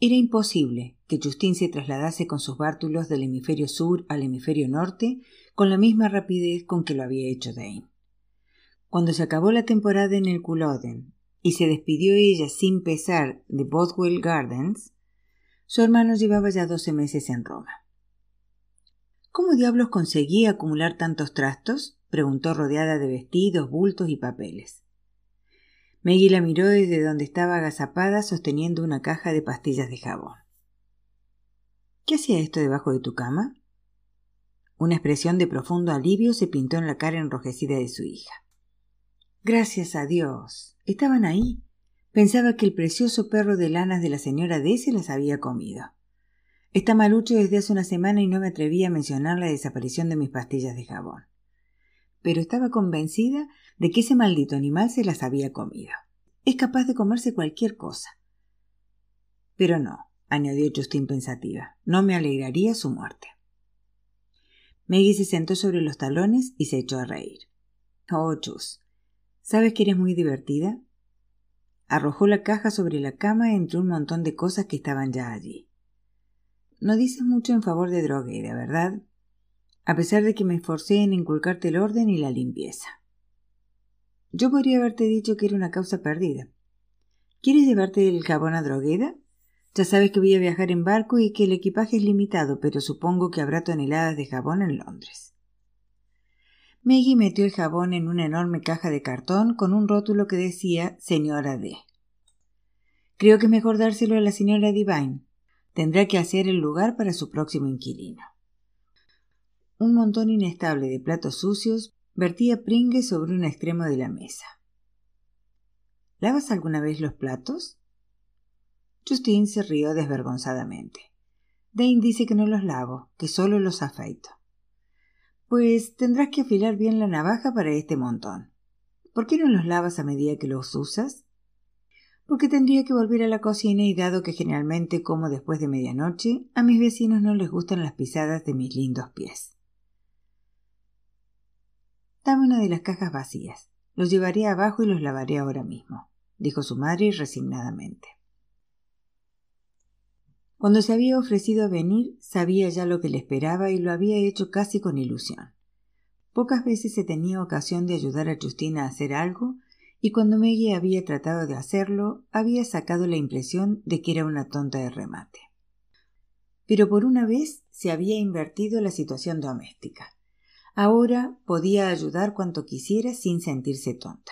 Era imposible que Justin se trasladase con sus bártulos del hemisferio sur al hemisferio norte con la misma rapidez con que lo había hecho Dane. Cuando se acabó la temporada en el Culloden y se despidió ella sin pesar de Bothwell Gardens, su hermano llevaba ya doce meses en Roma. ¿Cómo diablos conseguía acumular tantos trastos? preguntó rodeada de vestidos, bultos y papeles. Maggie la miró desde donde estaba agazapada sosteniendo una caja de pastillas de jabón. ¿Qué hacía esto debajo de tu cama? Una expresión de profundo alivio se pintó en la cara enrojecida de su hija. Gracias a Dios. Estaban ahí. Pensaba que el precioso perro de lanas de la señora D se las había comido. Está malucho desde hace una semana y no me atreví a mencionar la desaparición de mis pastillas de jabón. Pero estaba convencida de que ese maldito animal se las había comido. Es capaz de comerse cualquier cosa. Pero no, añadió Justin pensativa, no me alegraría su muerte. Maggie se sentó sobre los talones y se echó a reír. Oh, Chus, ¿Sabes que eres muy divertida? Arrojó la caja sobre la cama entre un montón de cosas que estaban ya allí. No dices mucho en favor de Drogueda, ¿verdad? A pesar de que me esforcé en inculcarte el orden y la limpieza. Yo podría haberte dicho que era una causa perdida. ¿Quieres llevarte el jabón a Drogueda? Ya sabes que voy a viajar en barco y que el equipaje es limitado, pero supongo que habrá toneladas de jabón en Londres. Maggie metió el jabón en una enorme caja de cartón con un rótulo que decía Señora D. Creo que es mejor dárselo a la señora Divine. Tendrá que hacer el lugar para su próximo inquilino. Un montón inestable de platos sucios vertía pringue sobre un extremo de la mesa. ¿Lavas alguna vez los platos? Justine se rió desvergonzadamente. Dane dice que no los lavo, que solo los afeito. Pues tendrás que afilar bien la navaja para este montón. ¿Por qué no los lavas a medida que los usas? Porque tendría que volver a la cocina y dado que generalmente como después de medianoche, a mis vecinos no les gustan las pisadas de mis lindos pies. Dame una de las cajas vacías. Los llevaré abajo y los lavaré ahora mismo, dijo su madre resignadamente. Cuando se había ofrecido a venir, sabía ya lo que le esperaba y lo había hecho casi con ilusión. Pocas veces se tenía ocasión de ayudar a Justina a hacer algo, y cuando Maggie había tratado de hacerlo, había sacado la impresión de que era una tonta de remate. Pero por una vez se había invertido la situación doméstica. Ahora podía ayudar cuanto quisiera sin sentirse tonta.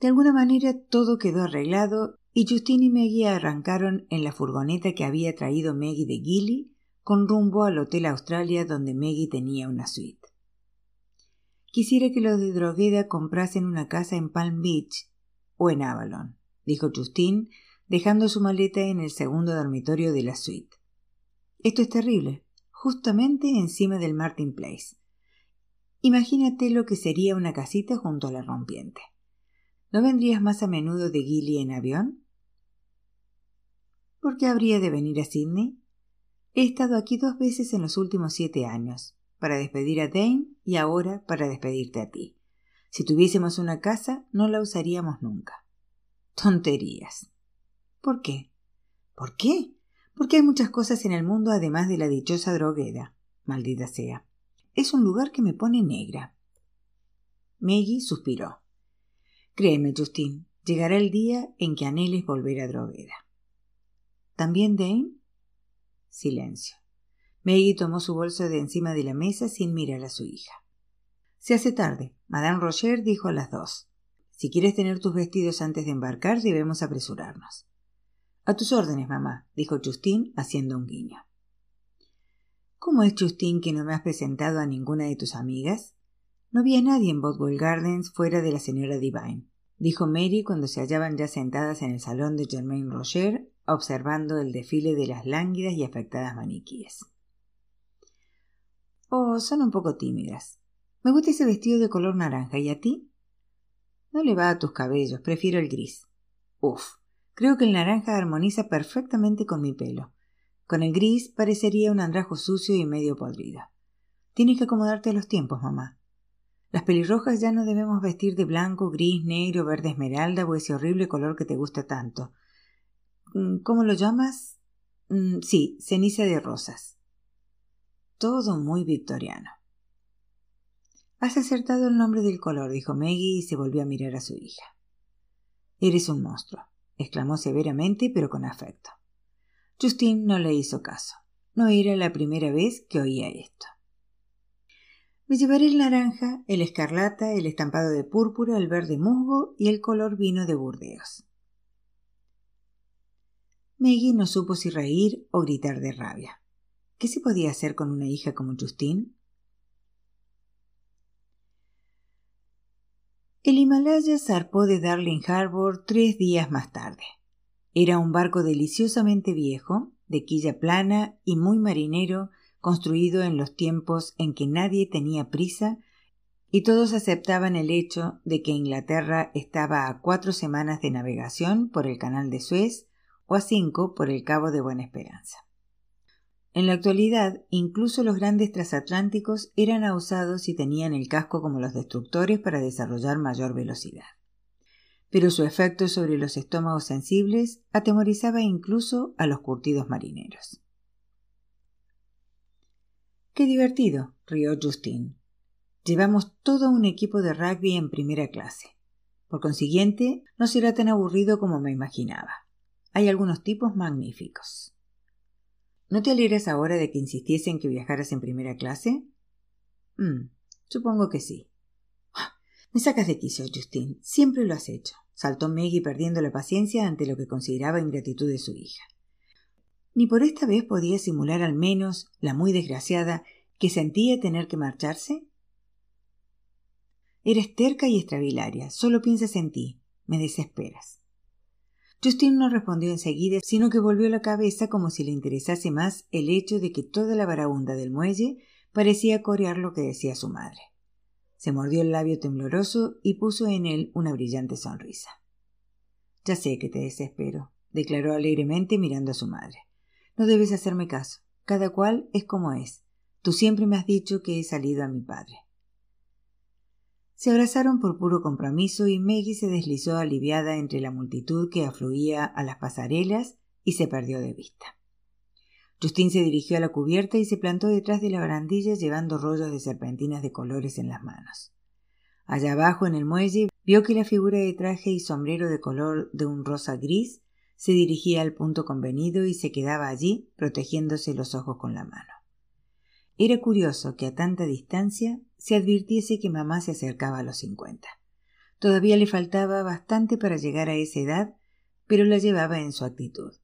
De alguna manera todo quedó arreglado y Justin y Maggie arrancaron en la furgoneta que había traído Maggie de Gilly con rumbo al Hotel Australia donde Maggie tenía una suite. Quisiera que los de Drogueda comprasen una casa en Palm Beach o en Avalon, dijo Justin, dejando su maleta en el segundo dormitorio de la suite. Esto es terrible, justamente encima del Martin Place. Imagínate lo que sería una casita junto a la rompiente. ¿No vendrías más a menudo de Gilly en avión? ¿Por qué habría de venir a Sydney? He estado aquí dos veces en los últimos siete años, para despedir a Dane y ahora para despedirte a ti. Si tuviésemos una casa, no la usaríamos nunca. Tonterías. ¿Por qué? ¿Por qué? Porque hay muchas cosas en el mundo además de la dichosa drogueda. Maldita sea. Es un lugar que me pone negra. Maggie suspiró. Créeme, Justin, llegará el día en que anheles volver a drogueda. ¿También Dane? Silencio. Maggie tomó su bolso de encima de la mesa sin mirar a su hija. Se hace tarde. Madame Roger dijo a las dos. Si quieres tener tus vestidos antes de embarcar, debemos apresurarnos. A tus órdenes, mamá, dijo Justin, haciendo un guiño. ¿Cómo es Justin que no me has presentado a ninguna de tus amigas? No vi a nadie en Bothwell Gardens fuera de la señora Divine, dijo Mary cuando se hallaban ya sentadas en el salón de Germain Roger observando el desfile de las lánguidas y afectadas maniquíes. Oh, son un poco tímidas. Me gusta ese vestido de color naranja. ¿Y a ti? No le va a tus cabellos, prefiero el gris. Uf, creo que el naranja armoniza perfectamente con mi pelo. Con el gris parecería un andrajo sucio y medio podrido. Tienes que acomodarte a los tiempos, mamá. Las pelirrojas ya no debemos vestir de blanco, gris, negro, verde esmeralda o ese horrible color que te gusta tanto. mm, ¿cómo lo llamas? Mm, sí, ceniza de rosas. Todo muy victoriano. Has acertado el nombre del color, dijo Maggie y se volvió a mirar a su hija. Eres un monstruo, exclamó severamente pero con afecto. Justin no le hizo caso. No era la primera vez que oía esto. Me llevaré el naranja, el escarlata, el estampado de púrpura, el verde musgo y el color vino de Burdeos. Maggie no supo si reír o gritar de rabia. ¿Qué se podía hacer con una hija como Justine? El Himalaya zarpó de Darling Harbour tres días más tarde. Era un barco deliciosamente viejo, de quilla plana y muy marinero, construido en los tiempos en que nadie tenía prisa y todos aceptaban el hecho de que Inglaterra estaba a cuatro semanas de navegación por el canal de Suez o a cinco por el Cabo de Buena Esperanza. En la actualidad, incluso los grandes transatlánticos eran ausados y tenían el casco como los destructores para desarrollar mayor velocidad. Pero su efecto sobre los estómagos sensibles atemorizaba incluso a los curtidos marineros. Qué divertido, rió Justin. Llevamos todo un equipo de rugby en primera clase. Por consiguiente, no será tan aburrido como me imaginaba. Hay algunos tipos magníficos. ¿No te alegras ahora de que insistiese en que viajaras en primera clase? Mm, supongo que sí. Ah, me sacas de quicio, Justin. Siempre lo has hecho. Saltó Maggie perdiendo la paciencia ante lo que consideraba ingratitud de su hija ni por esta vez podía simular al menos la muy desgraciada que sentía tener que marcharse? Eres terca y extravilaria, solo piensas en ti, me desesperas. Justin no respondió enseguida, sino que volvió la cabeza como si le interesase más el hecho de que toda la varaunda del muelle parecía corear lo que decía su madre. Se mordió el labio tembloroso y puso en él una brillante sonrisa. Ya sé que te desespero, declaró alegremente mirando a su madre. No debes hacerme caso. Cada cual es como es. Tú siempre me has dicho que he salido a mi padre. Se abrazaron por puro compromiso y Maggie se deslizó aliviada entre la multitud que afluía a las pasarelas y se perdió de vista. Justin se dirigió a la cubierta y se plantó detrás de la barandilla llevando rollos de serpentinas de colores en las manos. Allá abajo en el muelle vio que la figura de traje y sombrero de color de un rosa gris se dirigía al punto convenido y se quedaba allí protegiéndose los ojos con la mano. Era curioso que a tanta distancia se advirtiese que mamá se acercaba a los cincuenta. Todavía le faltaba bastante para llegar a esa edad, pero la llevaba en su actitud.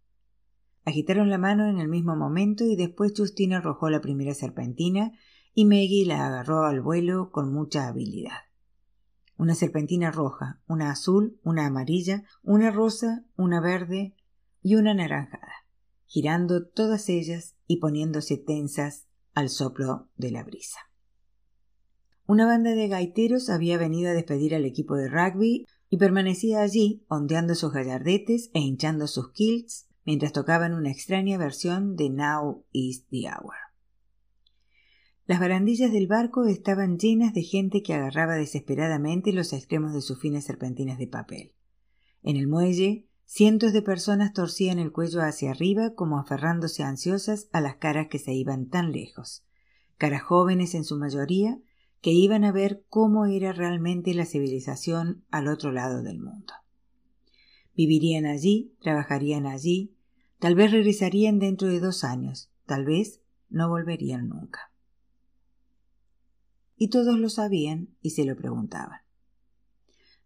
Agitaron la mano en el mismo momento y después Justina arrojó la primera serpentina y Maggie la agarró al vuelo con mucha habilidad una serpentina roja, una azul, una amarilla, una rosa, una verde y una naranjada, girando todas ellas y poniéndose tensas al soplo de la brisa. Una banda de gaiteros había venido a despedir al equipo de rugby y permanecía allí ondeando sus gallardetes e hinchando sus kilts mientras tocaban una extraña versión de Now is the Hour. Las barandillas del barco estaban llenas de gente que agarraba desesperadamente los extremos de sus finas serpentinas de papel. En el muelle, cientos de personas torcían el cuello hacia arriba como aferrándose ansiosas a las caras que se iban tan lejos, caras jóvenes en su mayoría, que iban a ver cómo era realmente la civilización al otro lado del mundo. Vivirían allí, trabajarían allí, tal vez regresarían dentro de dos años, tal vez no volverían nunca y todos lo sabían y se lo preguntaban.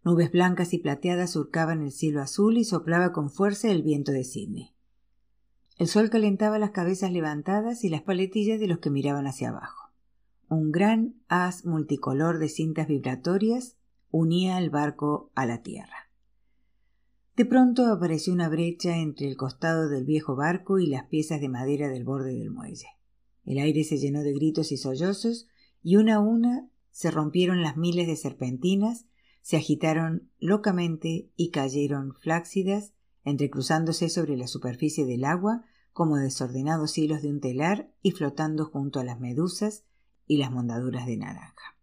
Nubes blancas y plateadas surcaban el cielo azul y soplaba con fuerza el viento de Sydney. El sol calentaba las cabezas levantadas y las paletillas de los que miraban hacia abajo. Un gran haz multicolor de cintas vibratorias unía el barco a la tierra. De pronto apareció una brecha entre el costado del viejo barco y las piezas de madera del borde del muelle. El aire se llenó de gritos y sollozos y una a una se rompieron las miles de serpentinas, se agitaron locamente y cayeron flácidas, entrecruzándose sobre la superficie del agua como desordenados hilos de un telar y flotando junto a las medusas y las mondaduras de naranja.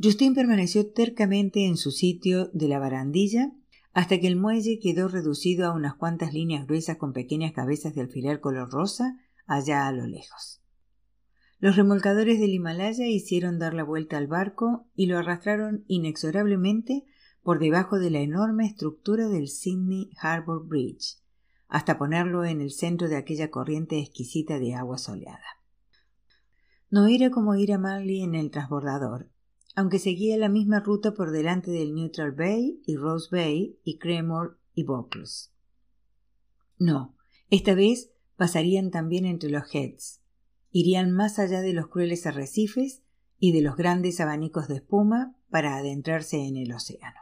Justin permaneció tercamente en su sitio de la barandilla hasta que el muelle quedó reducido a unas cuantas líneas gruesas con pequeñas cabezas de alfiler color rosa allá a lo lejos. Los remolcadores del Himalaya hicieron dar la vuelta al barco y lo arrastraron inexorablemente por debajo de la enorme estructura del Sydney Harbour Bridge, hasta ponerlo en el centro de aquella corriente exquisita de agua soleada. No era como ir a Marley en el transbordador, aunque seguía la misma ruta por delante del Neutral Bay y Rose Bay y Cremor y Buckles. No, esta vez pasarían también entre los Heads, irían más allá de los crueles arrecifes y de los grandes abanicos de espuma para adentrarse en el océano.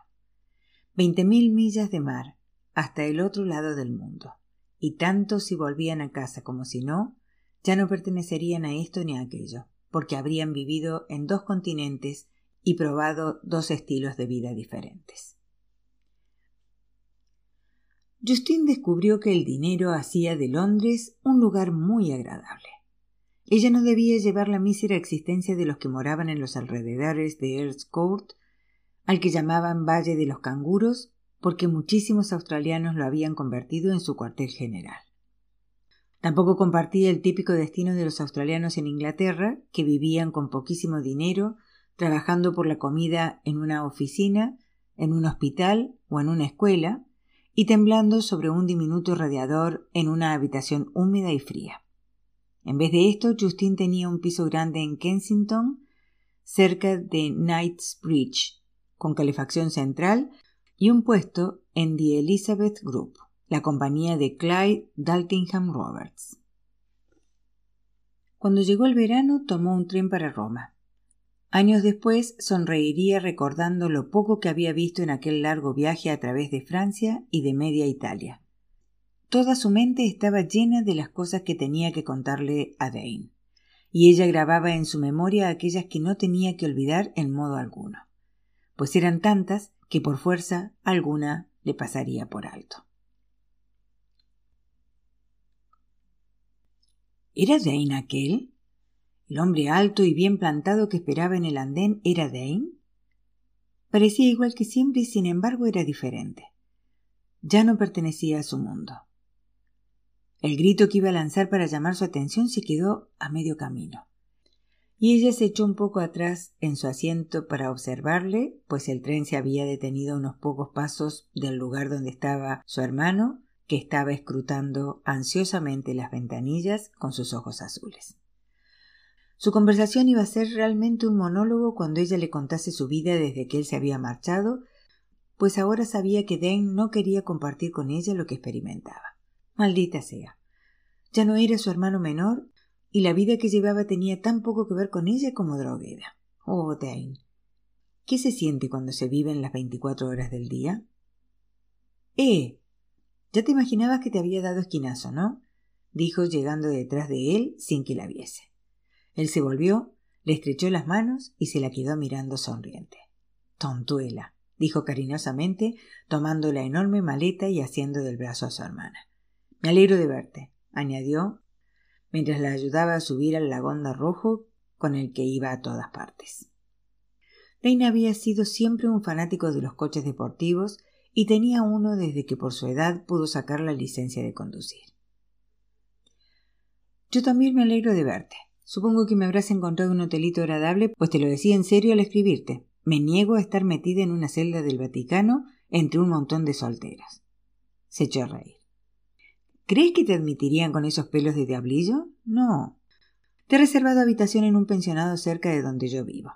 Veinte mil millas de mar hasta el otro lado del mundo, y tanto si volvían a casa como si no, ya no pertenecerían a esto ni a aquello, porque habrían vivido en dos continentes y probado dos estilos de vida diferentes. Justin descubrió que el dinero hacía de Londres un lugar muy agradable. Ella no debía llevar la mísera existencia de los que moraban en los alrededores de Earl's Court, al que llamaban Valle de los Canguros, porque muchísimos australianos lo habían convertido en su cuartel general. Tampoco compartía el típico destino de los australianos en Inglaterra, que vivían con poquísimo dinero trabajando por la comida en una oficina, en un hospital o en una escuela, y temblando sobre un diminuto radiador en una habitación húmeda y fría. En vez de esto, Justin tenía un piso grande en Kensington, cerca de Knightsbridge, con calefacción central, y un puesto en The Elizabeth Group, la compañía de Clyde Daltingham Roberts. Cuando llegó el verano, tomó un tren para Roma. Años después sonreiría recordando lo poco que había visto en aquel largo viaje a través de Francia y de media Italia. Toda su mente estaba llena de las cosas que tenía que contarle a Dane, y ella grababa en su memoria aquellas que no tenía que olvidar en modo alguno, pues eran tantas que por fuerza alguna le pasaría por alto. ¿Era Dane aquel? ¿El hombre alto y bien plantado que esperaba en el andén era Dane? Parecía igual que siempre y sin embargo era diferente. Ya no pertenecía a su mundo. El grito que iba a lanzar para llamar su atención se quedó a medio camino. Y ella se echó un poco atrás en su asiento para observarle, pues el tren se había detenido a unos pocos pasos del lugar donde estaba su hermano, que estaba escrutando ansiosamente las ventanillas con sus ojos azules. Su conversación iba a ser realmente un monólogo cuando ella le contase su vida desde que él se había marchado, pues ahora sabía que Dane no quería compartir con ella lo que experimentaba. Maldita sea. Ya no era su hermano menor y la vida que llevaba tenía tan poco que ver con ella como drogueda. Oh, Dane. ¿Qué se siente cuando se vive en las veinticuatro horas del día? Eh. Ya te imaginabas que te había dado esquinazo, ¿no? dijo llegando detrás de él sin que la viese. Él se volvió, le estrechó las manos y se la quedó mirando sonriente. Tontuela, dijo cariñosamente, tomando la enorme maleta y haciendo del brazo a su hermana. Me alegro de verte, añadió, mientras la ayudaba a subir al lagonda rojo con el que iba a todas partes. Reina había sido siempre un fanático de los coches deportivos y tenía uno desde que por su edad pudo sacar la licencia de conducir. Yo también me alegro de verte, Supongo que me habrás encontrado un hotelito agradable, pues te lo decía en serio al escribirte. Me niego a estar metida en una celda del Vaticano entre un montón de solteras. Se echó a reír. ¿Crees que te admitirían con esos pelos de diablillo? No. Te he reservado habitación en un pensionado cerca de donde yo vivo.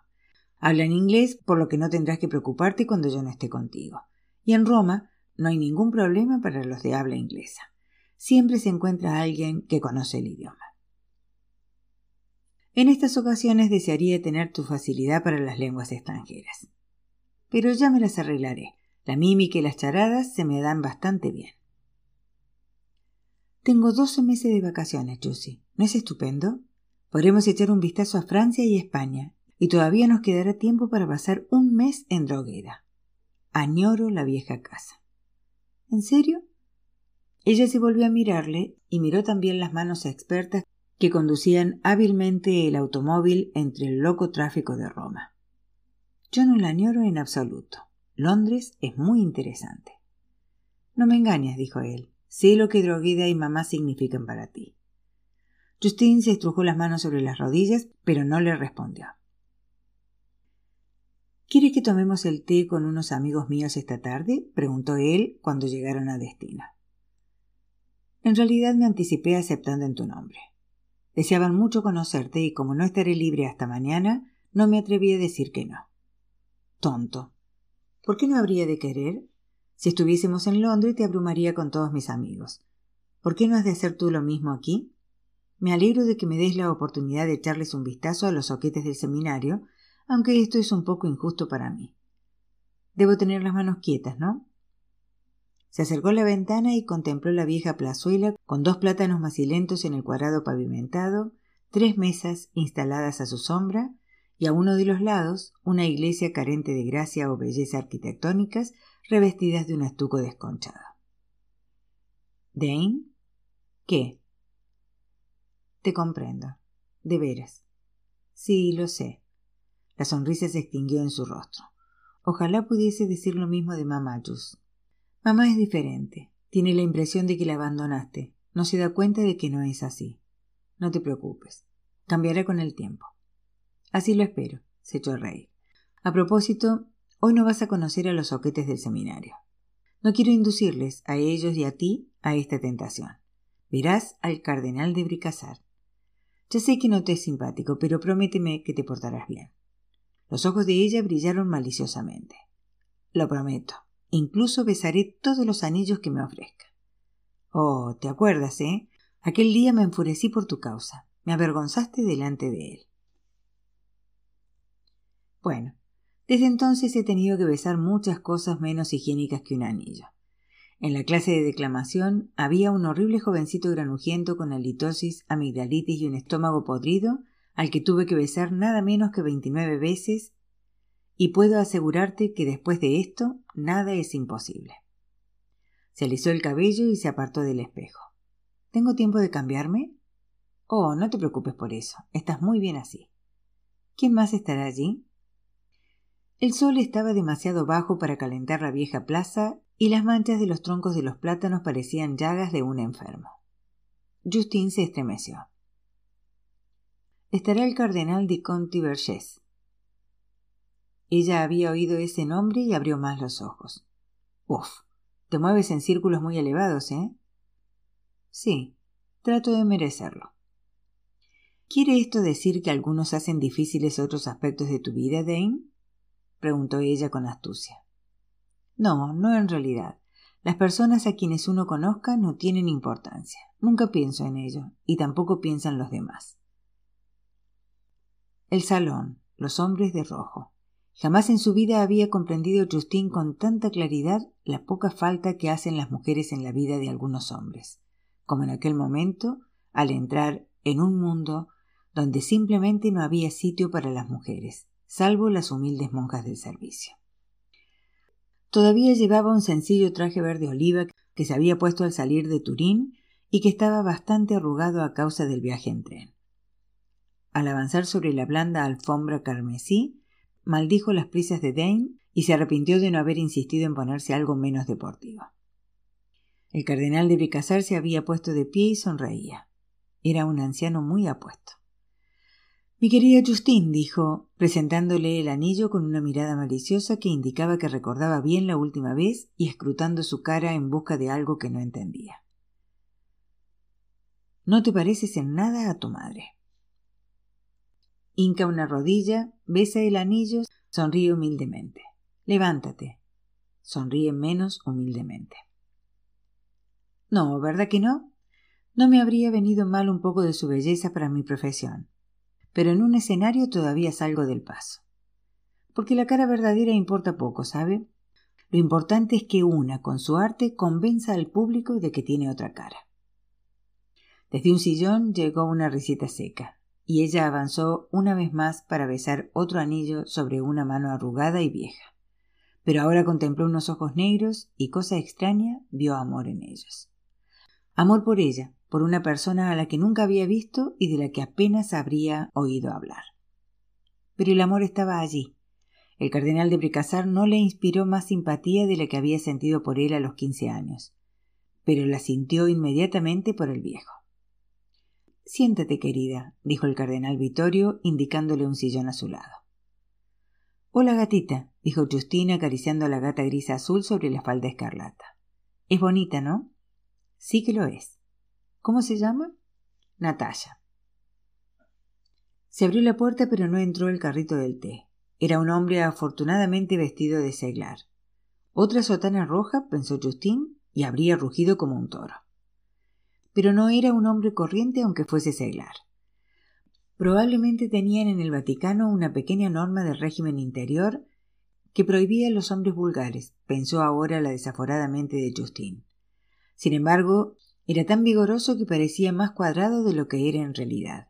Hablan inglés, por lo que no tendrás que preocuparte cuando yo no esté contigo. Y en Roma no hay ningún problema para los de habla inglesa. Siempre se encuentra alguien que conoce el idioma. En estas ocasiones desearía tener tu facilidad para las lenguas extranjeras. Pero ya me las arreglaré. La mímica y las charadas se me dan bastante bien. Tengo doce meses de vacaciones, Josie. ¿No es estupendo? Podremos echar un vistazo a Francia y España, y todavía nos quedará tiempo para pasar un mes en Drogueda. Añoro la vieja casa. ¿En serio? Ella se volvió a mirarle y miró también las manos expertas que conducían hábilmente el automóvil entre el loco tráfico de Roma. Yo no la añoro en absoluto. Londres es muy interesante. No me engañas, dijo él. Sé lo que Drogueda y mamá significan para ti. Justine se estrujó las manos sobre las rodillas, pero no le respondió. ¿Quiere que tomemos el té con unos amigos míos esta tarde? preguntó él cuando llegaron a destino. En realidad me anticipé aceptando en tu nombre. Deseaban mucho conocerte y como no estaré libre hasta mañana, no me atreví a decir que no. Tonto. ¿Por qué no habría de querer? Si estuviésemos en Londres te abrumaría con todos mis amigos. ¿Por qué no has de hacer tú lo mismo aquí? Me alegro de que me des la oportunidad de echarles un vistazo a los soquetes del seminario, aunque esto es un poco injusto para mí. Debo tener las manos quietas, ¿no? Se acercó a la ventana y contempló la vieja plazuela con dos plátanos macilentos en el cuadrado pavimentado, tres mesas instaladas a su sombra y a uno de los lados una iglesia carente de gracia o belleza arquitectónicas revestidas de un estuco desconchado. ¿Dane? ¿Qué? Te comprendo. De veras. Sí, lo sé. La sonrisa se extinguió en su rostro. Ojalá pudiese decir lo mismo de mamá Jus. Mamá es diferente. Tiene la impresión de que la abandonaste. No se da cuenta de que no es así. No te preocupes. Cambiará con el tiempo. Así lo espero, se echó a reír. A propósito, hoy no vas a conocer a los soquetes del seminario. No quiero inducirles a ellos y a ti a esta tentación. Verás al cardenal de Bricasar. Ya sé que no te es simpático, pero prométeme que te portarás bien. Los ojos de ella brillaron maliciosamente. Lo prometo. Incluso besaré todos los anillos que me ofrezca. Oh, te acuerdas, ¿eh? Aquel día me enfurecí por tu causa. Me avergonzaste delante de él. Bueno, desde entonces he tenido que besar muchas cosas menos higiénicas que un anillo. En la clase de declamación había un horrible jovencito granujiento con halitosis, amigdalitis y un estómago podrido, al que tuve que besar nada menos que veintinueve veces, y puedo asegurarte que después de esto nada es imposible. Se alisó el cabello y se apartó del espejo. ¿Tengo tiempo de cambiarme? Oh, no te preocupes por eso. Estás muy bien así. ¿Quién más estará allí? El sol estaba demasiado bajo para calentar la vieja plaza y las manchas de los troncos de los plátanos parecían llagas de un enfermo. Justin se estremeció. Estará el cardenal de Conti Vergés. Ella había oído ese nombre y abrió más los ojos. Uf, te mueves en círculos muy elevados, ¿eh? Sí, trato de merecerlo. ¿Quiere esto decir que algunos hacen difíciles otros aspectos de tu vida, Dane? Preguntó ella con astucia. No, no en realidad. Las personas a quienes uno conozca no tienen importancia. Nunca pienso en ello, y tampoco piensan los demás. El salón, los hombres de rojo. Jamás en su vida había comprendido Justin con tanta claridad la poca falta que hacen las mujeres en la vida de algunos hombres, como en aquel momento, al entrar en un mundo donde simplemente no había sitio para las mujeres, salvo las humildes monjas del servicio. Todavía llevaba un sencillo traje verde oliva que se había puesto al salir de Turín y que estaba bastante arrugado a causa del viaje en tren. Al avanzar sobre la blanda alfombra carmesí, maldijo las prisas de Dane y se arrepintió de no haber insistido en ponerse algo menos deportivo. El cardenal de Bricassar se había puesto de pie y sonreía. Era un anciano muy apuesto. Mi querida Justine, dijo, presentándole el anillo con una mirada maliciosa que indicaba que recordaba bien la última vez y escrutando su cara en busca de algo que no entendía. No te pareces en nada a tu madre. Hinca una rodilla, besa el anillo, sonríe humildemente. Levántate. Sonríe menos humildemente. No, ¿verdad que no? No me habría venido mal un poco de su belleza para mi profesión pero en un escenario todavía salgo del paso. Porque la cara verdadera importa poco, ¿sabe? Lo importante es que una, con su arte, convenza al público de que tiene otra cara. Desde un sillón llegó una risita seca, y ella avanzó una vez más para besar otro anillo sobre una mano arrugada y vieja. Pero ahora contempló unos ojos negros y, cosa extraña, vio amor en ellos. Amor por ella, por una persona a la que nunca había visto y de la que apenas habría oído hablar. Pero el amor estaba allí, El cardenal de Bricassar no le inspiró más simpatía de la que había sentido por él a los quince años, pero la sintió inmediatamente por el viejo. Siéntate, querida, dijo el cardenal Vittorio, indicándole un sillón a su lado. Hola, gatita, dijo Justina acariciando a la gata gris azul sobre la falda escarlata. Es bonita, ¿no? Sí que lo es. ¿Cómo se llama? Natalia. Se abrió la puerta, pero no entró el carrito del té. Era un hombre afortunadamente vestido de seglar. Otra sotana roja, pensó Justin, y habría rugido como un toro pero no era un hombre corriente aunque fuese seglar. Probablemente tenían en el Vaticano una pequeña norma del régimen interior que prohibía a los hombres vulgares, pensó ahora la desaforadamente de Justin. Sin embargo, era tan vigoroso que parecía más cuadrado de lo que era en realidad.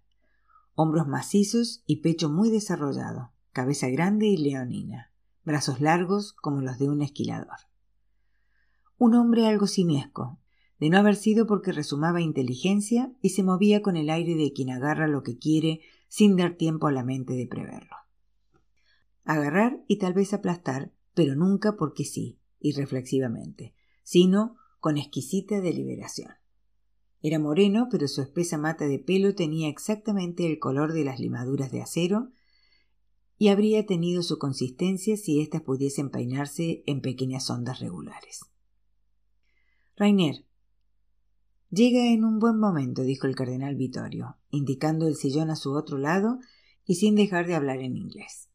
Hombros macizos y pecho muy desarrollado, cabeza grande y leonina, brazos largos como los de un esquilador. Un hombre algo simiesco, de no haber sido porque resumaba inteligencia y se movía con el aire de quien agarra lo que quiere sin dar tiempo a la mente de preverlo. Agarrar y tal vez aplastar, pero nunca porque sí, irreflexivamente, sino con exquisita deliberación. Era moreno, pero su espesa mata de pelo tenía exactamente el color de las limaduras de acero y habría tenido su consistencia si éstas pudiesen peinarse en pequeñas ondas regulares. Rainer, Llega en un buen momento, dijo el cardenal Vittorio, indicando el sillón a su otro lado y sin dejar de hablar en inglés.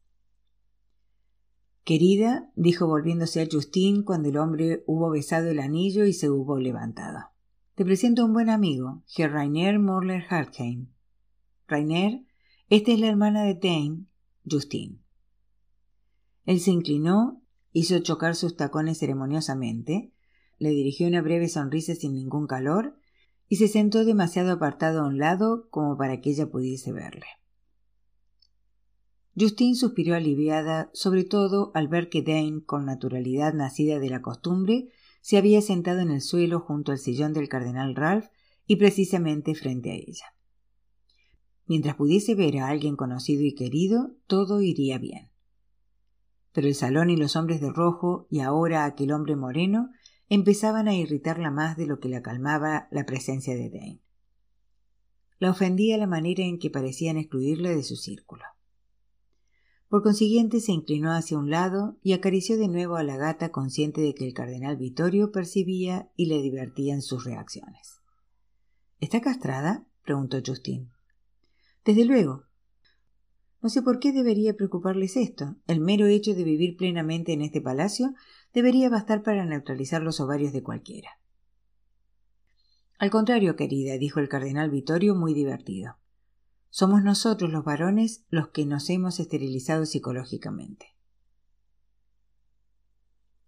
Querida, dijo volviéndose a Justin cuando el hombre hubo besado el anillo y se hubo levantado. Te presento a un buen amigo, Herr Rainer Morler Hartheim. Rainer, esta es la hermana de Dane, Justin. Él se inclinó, hizo chocar sus tacones ceremoniosamente, le dirigió una breve sonrisa sin ningún calor y se sentó demasiado apartado a un lado como para que ella pudiese verle. Justin suspiró aliviada, sobre todo al ver que Dane, con naturalidad nacida de la costumbre, se había sentado en el suelo junto al sillón del cardenal Ralph y precisamente frente a ella. Mientras pudiese ver a alguien conocido y querido, todo iría bien. Pero el salón y los hombres de rojo, y ahora aquel hombre moreno, empezaban a irritarla más de lo que la calmaba la presencia de Dane. La ofendía la manera en que parecían excluirla de su círculo. Por consiguiente se inclinó hacia un lado y acarició de nuevo a la gata consciente de que el cardenal Vittorio percibía y le divertían sus reacciones. ¿Está castrada? preguntó Justin. Desde luego. No sé por qué debería preocuparles esto. El mero hecho de vivir plenamente en este palacio debería bastar para neutralizar los ovarios de cualquiera. Al contrario, querida, dijo el cardenal Vittorio muy divertido. Somos nosotros los varones los que nos hemos esterilizado psicológicamente.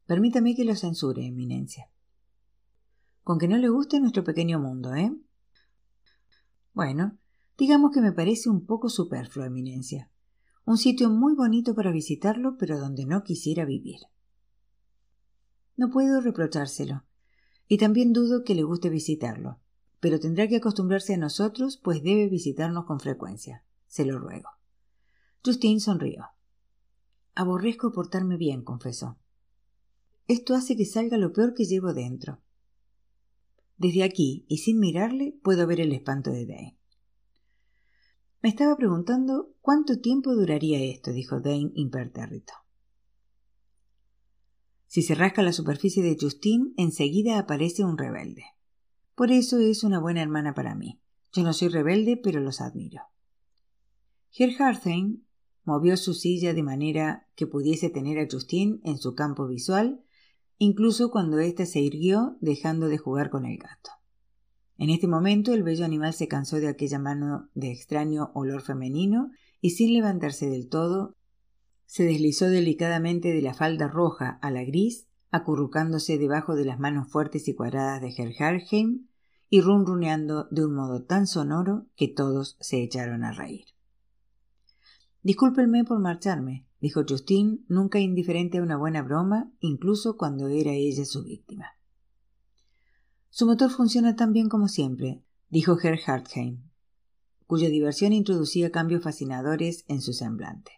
Permítame que lo censure, Eminencia. Con que no le guste nuestro pequeño mundo, ¿eh? Bueno, digamos que me parece un poco superfluo, Eminencia. Un sitio muy bonito para visitarlo, pero donde no quisiera vivir. No puedo reprochárselo. Y también dudo que le guste visitarlo. Pero tendrá que acostumbrarse a nosotros, pues debe visitarnos con frecuencia. Se lo ruego. Justin sonrió. Aborrezco portarme bien, confesó. Esto hace que salga lo peor que llevo dentro. Desde aquí, y sin mirarle, puedo ver el espanto de Dane. Me estaba preguntando cuánto tiempo duraría esto, dijo Dane impertérrito. Si se rasca la superficie de Justin, enseguida aparece un rebelde. Por eso es una buena hermana para mí. Yo no soy rebelde, pero los admiro. Herr Hartheim movió su silla de manera que pudiese tener a Justin en su campo visual, incluso cuando éste se irguió dejando de jugar con el gato. En este momento el bello animal se cansó de aquella mano de extraño olor femenino y sin levantarse del todo se deslizó delicadamente de la falda roja a la gris, acurrucándose debajo de las manos fuertes y cuadradas de Herr Harheim y runruneando de un modo tan sonoro que todos se echaron a reír. Discúlpenme por marcharme, dijo Justin, nunca indiferente a una buena broma, incluso cuando era ella su víctima. Su motor funciona tan bien como siempre, dijo Herr Hartheim, cuya diversión introducía cambios fascinadores en su semblante.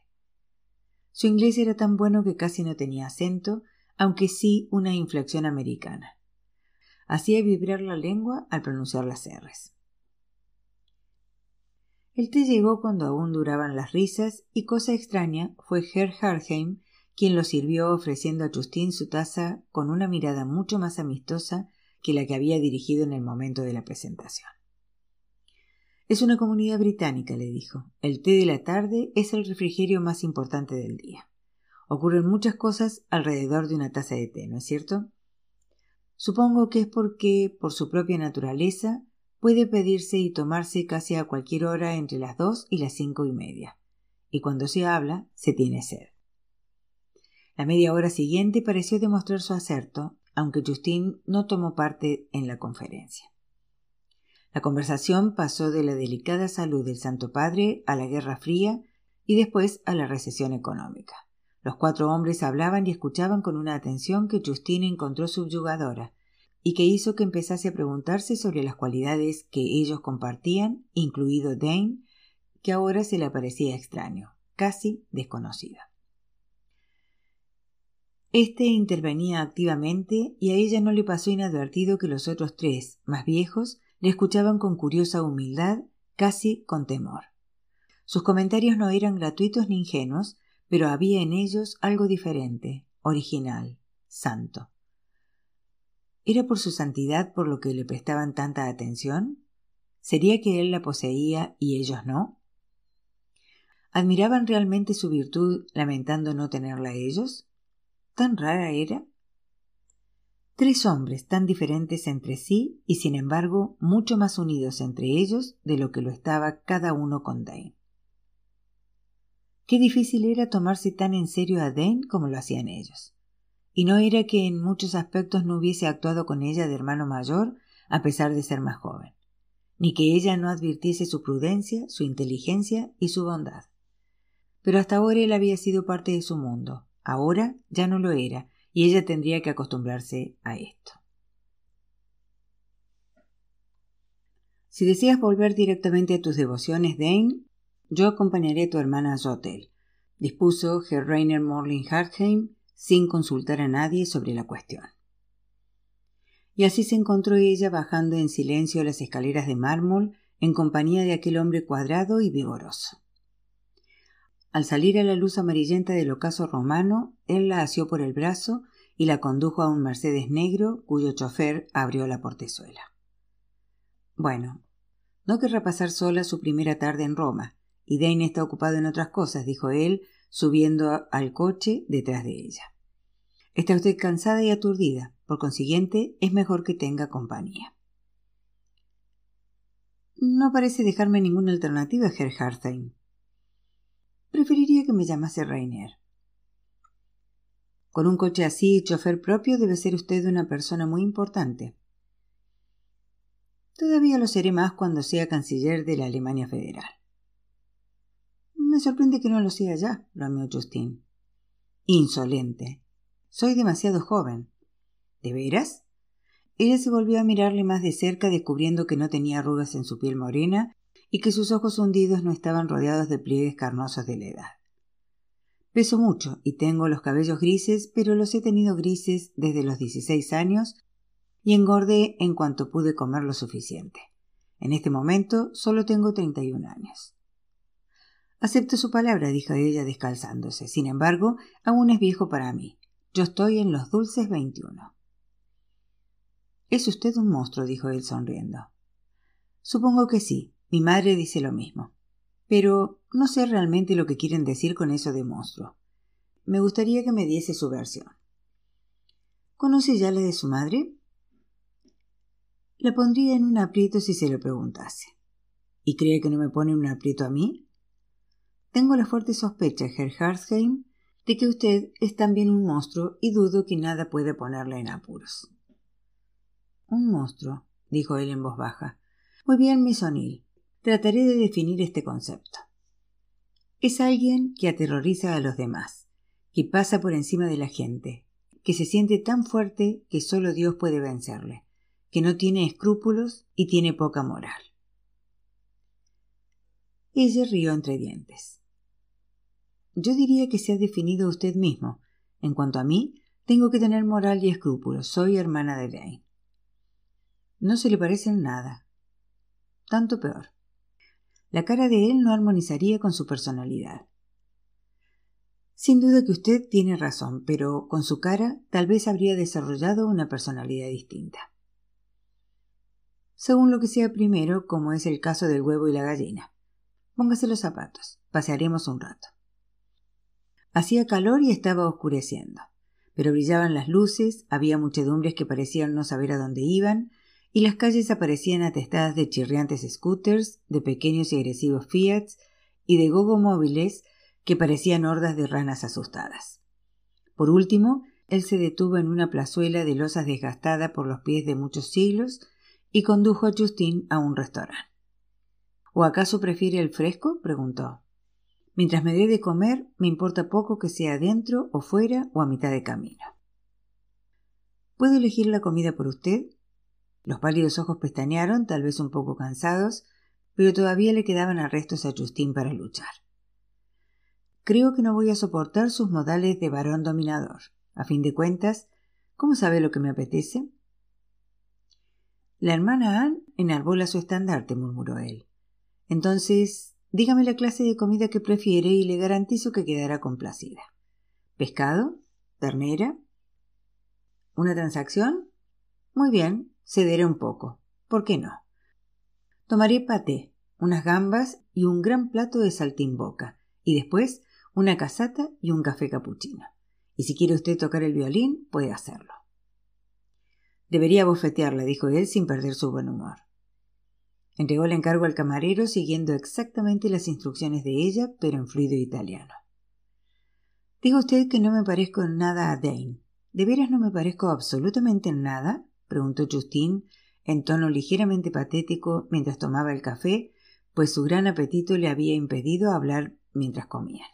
Su inglés era tan bueno que casi no tenía acento, aunque sí una inflexión americana. Hacía vibrar la lengua al pronunciar las R's. El té llegó cuando aún duraban las risas y cosa extraña fue Herr Hardheim quien lo sirvió ofreciendo a Justin su taza con una mirada mucho más amistosa que la que había dirigido en el momento de la presentación. Es una comunidad británica, le dijo. El té de la tarde es el refrigerio más importante del día. Ocurren muchas cosas alrededor de una taza de té, ¿no es cierto? Supongo que es porque, por su propia naturaleza, puede pedirse y tomarse casi a cualquier hora entre las dos y las cinco y media. Y cuando se habla, se tiene sed. La media hora siguiente pareció demostrar su acerto, aunque Justin no tomó parte en la conferencia. La conversación pasó de la delicada salud del Santo Padre a la Guerra Fría y después a la recesión económica. Los cuatro hombres hablaban y escuchaban con una atención que Justin encontró subyugadora y que hizo que empezase a preguntarse sobre las cualidades que ellos compartían, incluido Dane, que ahora se le parecía extraño, casi desconocida. Este intervenía activamente y a ella no le pasó inadvertido que los otros tres, más viejos, le escuchaban con curiosa humildad, casi con temor. Sus comentarios no eran gratuitos ni ingenuos, pero había en ellos algo diferente, original, santo. ¿Era por su santidad por lo que le prestaban tanta atención? ¿Sería que él la poseía y ellos no? ¿Admiraban realmente su virtud lamentando no tenerla ellos? tan rara era? Tres hombres tan diferentes entre sí y sin embargo mucho más unidos entre ellos de lo que lo estaba cada uno con Dane. Qué difícil era tomarse tan en serio a Dane como lo hacían ellos. Y no era que en muchos aspectos no hubiese actuado con ella de hermano mayor a pesar de ser más joven, ni que ella no advirtiese su prudencia, su inteligencia y su bondad. Pero hasta ahora él había sido parte de su mundo, Ahora ya no lo era, y ella tendría que acostumbrarse a esto. Si deseas volver directamente a tus devociones, Dane, yo acompañaré a tu hermana a su hotel, dispuso Herr Rainer Morling Hartheim sin consultar a nadie sobre la cuestión. Y así se encontró ella bajando en silencio las escaleras de mármol en compañía de aquel hombre cuadrado y vigoroso. Al salir a la luz amarillenta del ocaso romano, él la asió por el brazo y la condujo a un Mercedes negro cuyo chofer abrió la portezuela. Bueno, no querrá pasar sola su primera tarde en Roma, y Dane está ocupado en otras cosas, dijo él, subiendo al coche detrás de ella. Está usted cansada y aturdida, por consiguiente es mejor que tenga compañía. No parece dejarme ninguna alternativa, Herr Hartheim. Preferiría que me llamase Rainer. Con un coche así y chofer propio debe ser usted una persona muy importante. Todavía lo seré más cuando sea canciller de la Alemania Federal. Me sorprende que no lo sea ya, bromeó Justin. Insolente. Soy demasiado joven. ¿De veras? Ella se volvió a mirarle más de cerca, descubriendo que no tenía arrugas en su piel morena y que sus ojos hundidos no estaban rodeados de pliegues carnosos de la edad. Peso mucho y tengo los cabellos grises, pero los he tenido grises desde los dieciséis años y engordé en cuanto pude comer lo suficiente. En este momento solo tengo treinta y un años. Acepto su palabra, dijo ella descalzándose. Sin embargo, aún es viejo para mí. Yo estoy en los dulces veintiuno. Es usted un monstruo, dijo él sonriendo. Supongo que sí, mi madre dice lo mismo. Pero no sé realmente lo que quieren decir con eso de monstruo. Me gustaría que me diese su versión. ¿Conoce ya la de su madre? La pondría en un aprieto si se lo preguntase. ¿Y cree que no me pone un aprieto a mí? Tengo la fuerte sospecha, Herr Hartheim, de que usted es también un monstruo y dudo que nada pueda ponerla en apuros. Un monstruo, dijo él en voz baja. Muy bien, Miss O'Neill. Trataré de definir este concepto. Es alguien que aterroriza a los demás, que pasa por encima de la gente, que se siente tan fuerte que solo Dios puede vencerle, que no tiene escrúpulos y tiene poca moral. Ella rió entre dientes. Yo diría que se ha definido usted mismo. En cuanto a mí, tengo que tener moral y escrúpulos. Soy hermana de Dane. No se le parecen nada. Tanto peor. La cara de él no armonizaría con su personalidad. Sin duda que usted tiene razón, pero con su cara tal vez habría desarrollado una personalidad distinta. Según lo que sea primero, como es el caso del huevo y la gallina. Póngase los zapatos. Pasearemos un rato. Hacía calor y estaba oscureciendo pero brillaban las luces, había muchedumbres que parecían no saber a dónde iban, y las calles aparecían atestadas de chirriantes scooters, de pequeños y agresivos Fiats y de gogo móviles que parecían hordas de ranas asustadas. Por último, él se detuvo en una plazuela de losas desgastada por los pies de muchos siglos y condujo a Justin a un restaurante. ¿O acaso prefiere el fresco? preguntó. Mientras me dé de comer, me importa poco que sea dentro o fuera o a mitad de camino. ¿Puedo elegir la comida por usted? Los pálidos ojos pestañearon, tal vez un poco cansados, pero todavía le quedaban arrestos a Justín para luchar. Creo que no voy a soportar sus modales de varón dominador. A fin de cuentas, ¿cómo sabe lo que me apetece? La hermana Anne enarbola su estandarte, murmuró él. Entonces, Dígame la clase de comida que prefiere y le garantizo que quedará complacida. ¿Pescado? ¿Ternera? ¿Una transacción? Muy bien, cederé un poco. ¿Por qué no? Tomaré paté, unas gambas y un gran plato de saltimboca, y después una casata y un café capuchino. Y si quiere usted tocar el violín, puede hacerlo. Debería bofetearla, dijo él sin perder su buen humor. Entregó el encargo al camarero siguiendo exactamente las instrucciones de ella, pero en fluido italiano. Diga usted que no me parezco en nada a Dane. ¿De veras no me parezco absolutamente en nada? preguntó Justin en tono ligeramente patético mientras tomaba el café, pues su gran apetito le había impedido hablar mientras comía.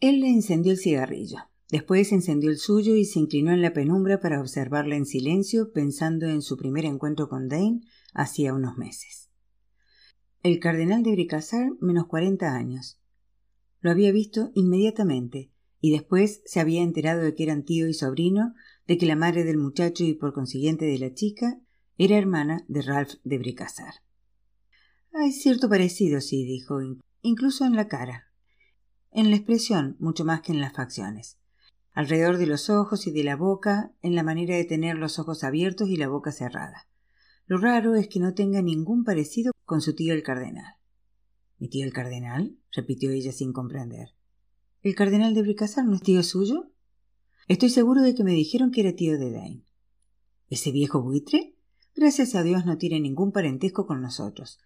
Él le encendió el cigarrillo. Después encendió el suyo y se inclinó en la penumbra para observarla en silencio, pensando en su primer encuentro con Dane hacía unos meses. El cardenal de Bricassar, menos cuarenta años. Lo había visto inmediatamente, y después se había enterado de que eran tío y sobrino, de que la madre del muchacho y por consiguiente de la chica era hermana de Ralph de Bricassar. Hay cierto parecido, sí, dijo, incluso en la cara, en la expresión mucho más que en las facciones, alrededor de los ojos y de la boca, en la manera de tener los ojos abiertos y la boca cerrada. Lo raro es que no tenga ningún parecido con su tío el cardenal. ¿Mi tío el cardenal? repitió ella sin comprender. ¿El cardenal de Bricassar no es tío suyo? Estoy seguro de que me dijeron que era tío de Dane. ¿Ese viejo buitre? Gracias a Dios no tiene ningún parentesco con nosotros.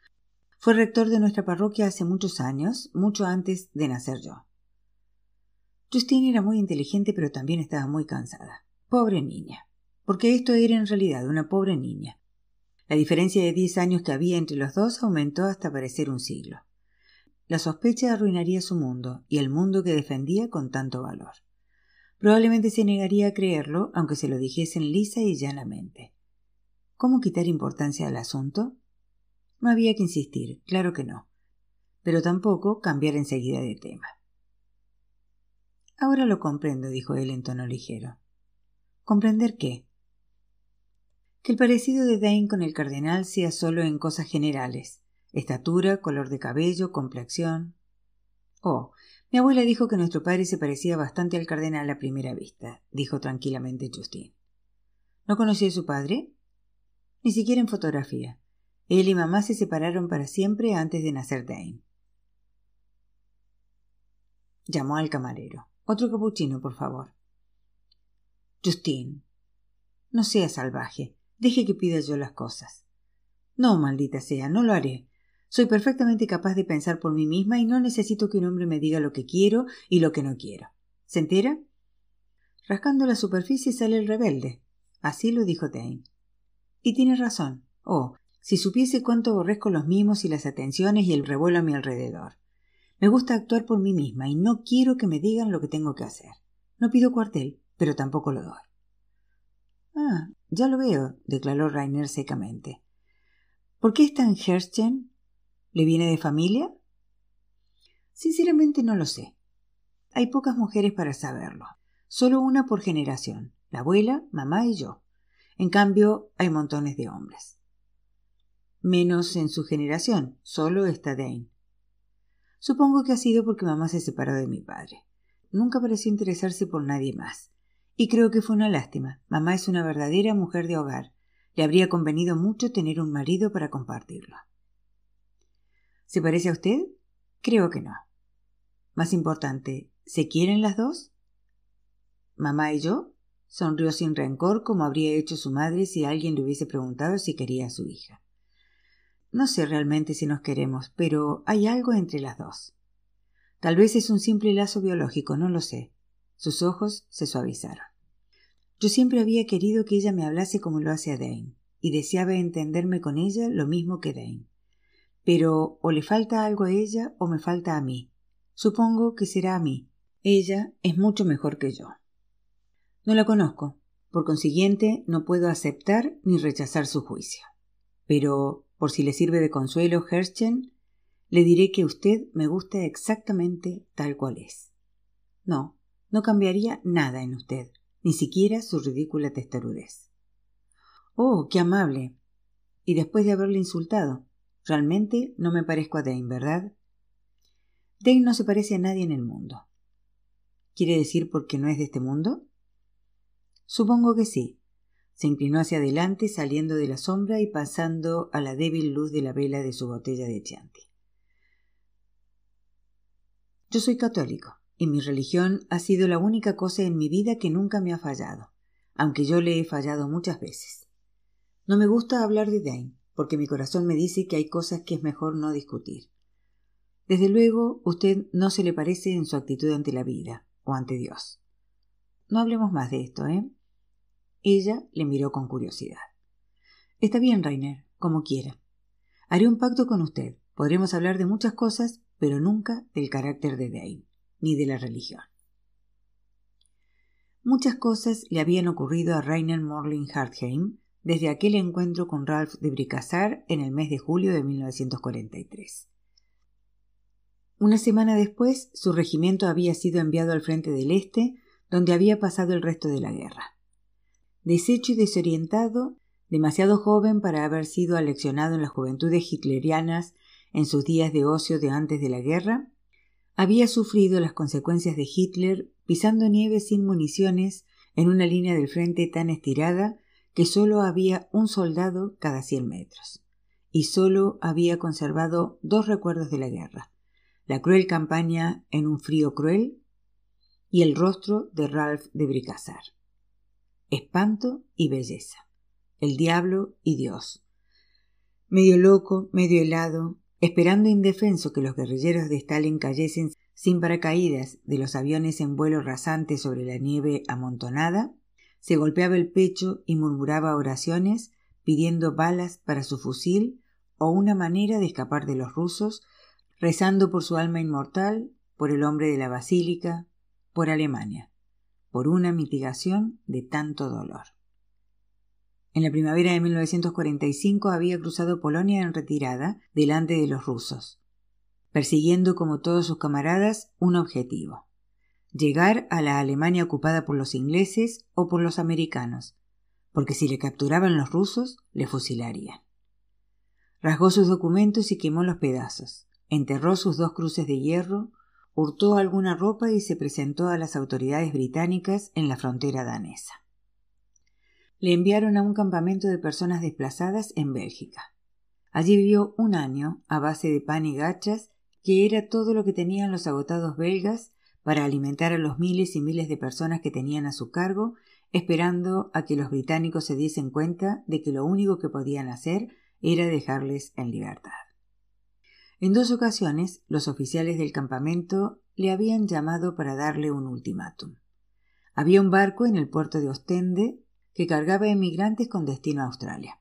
Fue rector de nuestra parroquia hace muchos años, mucho antes de nacer yo. Justine era muy inteligente, pero también estaba muy cansada. Pobre niña. Porque esto era en realidad una pobre niña, la diferencia de diez años que había entre los dos aumentó hasta parecer un siglo. La sospecha arruinaría su mundo y el mundo que defendía con tanto valor. Probablemente se negaría a creerlo, aunque se lo dijesen lisa y llanamente. ¿Cómo quitar importancia al asunto? No había que insistir, claro que no. Pero tampoco cambiar enseguida de tema. Ahora lo comprendo, dijo él en tono ligero. ¿Comprender qué? Que el parecido de Dane con el cardenal sea solo en cosas generales estatura, color de cabello, complexión. Oh, mi abuela dijo que nuestro padre se parecía bastante al cardenal a primera vista, dijo tranquilamente Justin. ¿No conocía a su padre? Ni siquiera en fotografía. Él y mamá se separaron para siempre antes de nacer Dane. Llamó al camarero. Otro capuchino, por favor. Justin. No sea salvaje. Deje que pida yo las cosas. No, maldita sea, no lo haré. Soy perfectamente capaz de pensar por mí misma y no necesito que un hombre me diga lo que quiero y lo que no quiero. ¿Se entera? Rascando la superficie sale el rebelde. Así lo dijo Dane. Y tiene razón. Oh, si supiese cuánto aborrezco los mimos y las atenciones y el revuelo a mi alrededor. Me gusta actuar por mí misma y no quiero que me digan lo que tengo que hacer. No pido cuartel, pero tampoco lo doy. Ah, ya lo veo, declaró Rainer secamente. ¿Por qué está en Herschen? ¿Le viene de familia? Sinceramente no lo sé. Hay pocas mujeres para saberlo. Solo una por generación, la abuela, mamá y yo. En cambio, hay montones de hombres. Menos en su generación, solo está Dane. Supongo que ha sido porque mamá se separó de mi padre. Nunca pareció interesarse por nadie más. Y creo que fue una lástima. Mamá es una verdadera mujer de hogar. Le habría convenido mucho tener un marido para compartirlo. ¿Se parece a usted? Creo que no. Más importante, ¿se quieren las dos? ¿Mamá y yo? Sonrió sin rencor como habría hecho su madre si alguien le hubiese preguntado si quería a su hija. No sé realmente si nos queremos, pero hay algo entre las dos. Tal vez es un simple lazo biológico, no lo sé. Sus ojos se suavizaron. Yo siempre había querido que ella me hablase como lo hace a Dane, y deseaba entenderme con ella lo mismo que Dane. Pero o le falta algo a ella o me falta a mí. Supongo que será a mí. Ella es mucho mejor que yo. No la conozco. Por consiguiente, no puedo aceptar ni rechazar su juicio. Pero, por si le sirve de consuelo, Herschen, le diré que usted me gusta exactamente tal cual es. No, no cambiaría nada en usted, ni siquiera su ridícula testarudez. Oh, qué amable. Y después de haberle insultado, realmente no me parezco a Dane, ¿verdad? Dane no se parece a nadie en el mundo. ¿Quiere decir porque no es de este mundo? Supongo que sí. Se inclinó hacia adelante, saliendo de la sombra y pasando a la débil luz de la vela de su botella de Chianti. Yo soy católico, y mi religión ha sido la única cosa en mi vida que nunca me ha fallado, aunque yo le he fallado muchas veces. No me gusta hablar de Dane, porque mi corazón me dice que hay cosas que es mejor no discutir. Desde luego, usted no se le parece en su actitud ante la vida o ante Dios. No hablemos más de esto, ¿eh? Ella le miró con curiosidad. Está bien, Rainer, como quiera. Haré un pacto con usted. Podremos hablar de muchas cosas, pero nunca del carácter de Dane, ni de la religión. Muchas cosas le habían ocurrido a Rainer Morling Hartheim desde aquel encuentro con Ralph de Bricassar en el mes de julio de 1943. Una semana después, su regimiento había sido enviado al frente del Este, donde había pasado el resto de la guerra. Deshecho y desorientado, demasiado joven para haber sido aleccionado en las juventudes hitlerianas en sus días de ocio de antes de la guerra, había sufrido las consecuencias de Hitler pisando nieve sin municiones en una línea del frente tan estirada que solo había un soldado cada cien metros, y solo había conservado dos recuerdos de la guerra, la cruel campaña en un frío cruel y el rostro de Ralph de Bricassar. Espanto y belleza, el diablo y Dios. Medio loco, medio helado, esperando indefenso que los guerrilleros de Stalin cayesen sin paracaídas de los aviones en vuelo rasante sobre la nieve amontonada, se golpeaba el pecho y murmuraba oraciones pidiendo balas para su fusil o una manera de escapar de los rusos, rezando por su alma inmortal, por el hombre de la basílica, por Alemania, por una mitigación de tanto dolor. En la primavera de 1945 había cruzado Polonia en retirada delante de los rusos, persiguiendo como todos sus camaradas un objetivo llegar a la Alemania ocupada por los ingleses o por los americanos, porque si le capturaban los rusos, le fusilarían. Rasgó sus documentos y quemó los pedazos, enterró sus dos cruces de hierro, hurtó alguna ropa y se presentó a las autoridades británicas en la frontera danesa. Le enviaron a un campamento de personas desplazadas en Bélgica. Allí vivió un año a base de pan y gachas, que era todo lo que tenían los agotados belgas para alimentar a los miles y miles de personas que tenían a su cargo, esperando a que los británicos se diesen cuenta de que lo único que podían hacer era dejarles en libertad. En dos ocasiones los oficiales del campamento le habían llamado para darle un ultimátum. Había un barco en el puerto de Ostende que cargaba emigrantes con destino a Australia.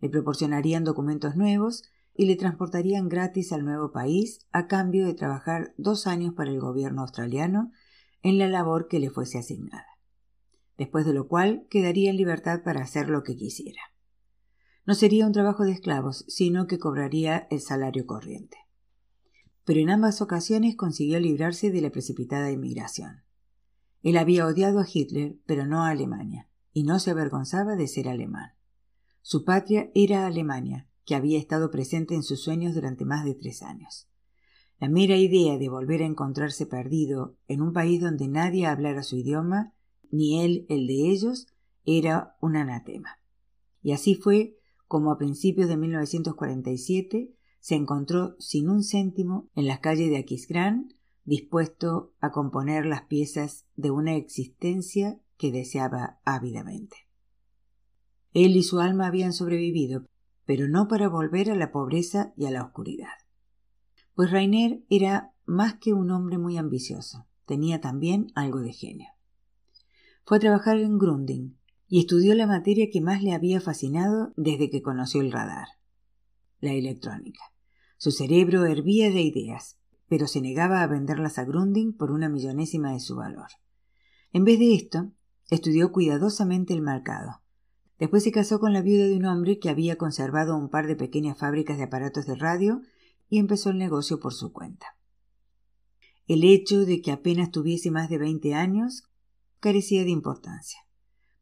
Le proporcionarían documentos nuevos y le transportarían gratis al nuevo país a cambio de trabajar dos años para el gobierno australiano en la labor que le fuese asignada, después de lo cual quedaría en libertad para hacer lo que quisiera. No sería un trabajo de esclavos, sino que cobraría el salario corriente. pero en ambas ocasiones consiguió librarse de la precipitada inmigración. Él había odiado a Hitler, pero no a Alemania, y no se avergonzaba de ser alemán. Su patria era Alemania, que había estado presente en sus sueños durante más de tres años. La mera idea de volver a encontrarse perdido en un país donde nadie hablara su idioma, ni él el de ellos, era un anatema. Y así fue como a principios de 1947 se encontró sin un céntimo en las calles de Aquisgrán, dispuesto a componer las piezas de una existencia que deseaba ávidamente. Él y su alma habían sobrevivido, pero no para volver a la pobreza y a la oscuridad. Pues Rainer era más que un hombre muy ambicioso, tenía también algo de genio. Fue a trabajar en Grunding y estudió la materia que más le había fascinado desde que conoció el radar, la electrónica. Su cerebro hervía de ideas, pero se negaba a venderlas a Grunding por una millonésima de su valor. En vez de esto, estudió cuidadosamente el mercado. Después se casó con la viuda de un hombre que había conservado un par de pequeñas fábricas de aparatos de radio y empezó el negocio por su cuenta. El hecho de que apenas tuviese más de veinte años carecía de importancia.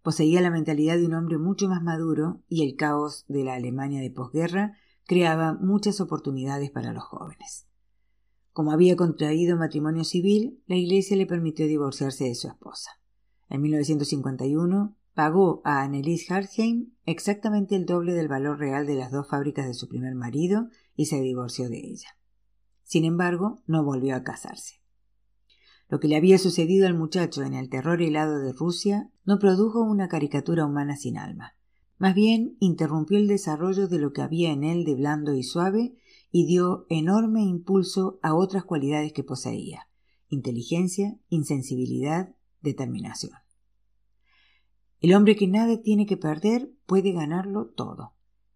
Poseía la mentalidad de un hombre mucho más maduro y el caos de la Alemania de posguerra creaba muchas oportunidades para los jóvenes. Como había contraído matrimonio civil, la Iglesia le permitió divorciarse de su esposa. En 1951 pagó a Annelies Hartheim exactamente el doble del valor real de las dos fábricas de su primer marido y se divorció de ella. Sin embargo, no volvió a casarse. Lo que le había sucedido al muchacho en el terror helado de Rusia no produjo una caricatura humana sin alma. Más bien interrumpió el desarrollo de lo que había en él de blando y suave y dio enorme impulso a otras cualidades que poseía inteligencia, insensibilidad, determinación. El hombre que nada tiene que perder puede ganarlo todo,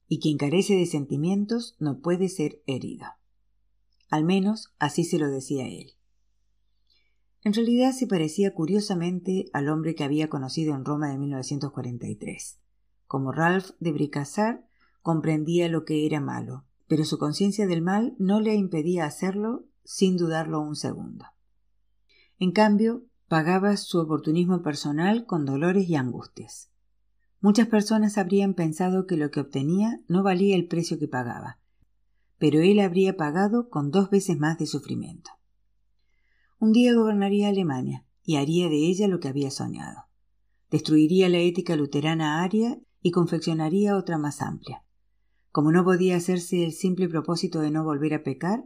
y quien carece de sentimientos no puede ser herido. Al menos así se lo decía él. En realidad se parecía curiosamente al hombre que había conocido en Roma de 1943. Como Ralph de Bricassar, comprendía lo que era malo, pero su conciencia del mal no le impedía hacerlo sin dudarlo un segundo. En cambio, pagaba su oportunismo personal con dolores y angustias. Muchas personas habrían pensado que lo que obtenía no valía el precio que pagaba, pero él habría pagado con dos veces más de sufrimiento. Un día gobernaría Alemania y haría de ella lo que había soñado. Destruiría la ética luterana aria y confeccionaría otra más amplia. Como no podía hacerse el simple propósito de no volver a pecar,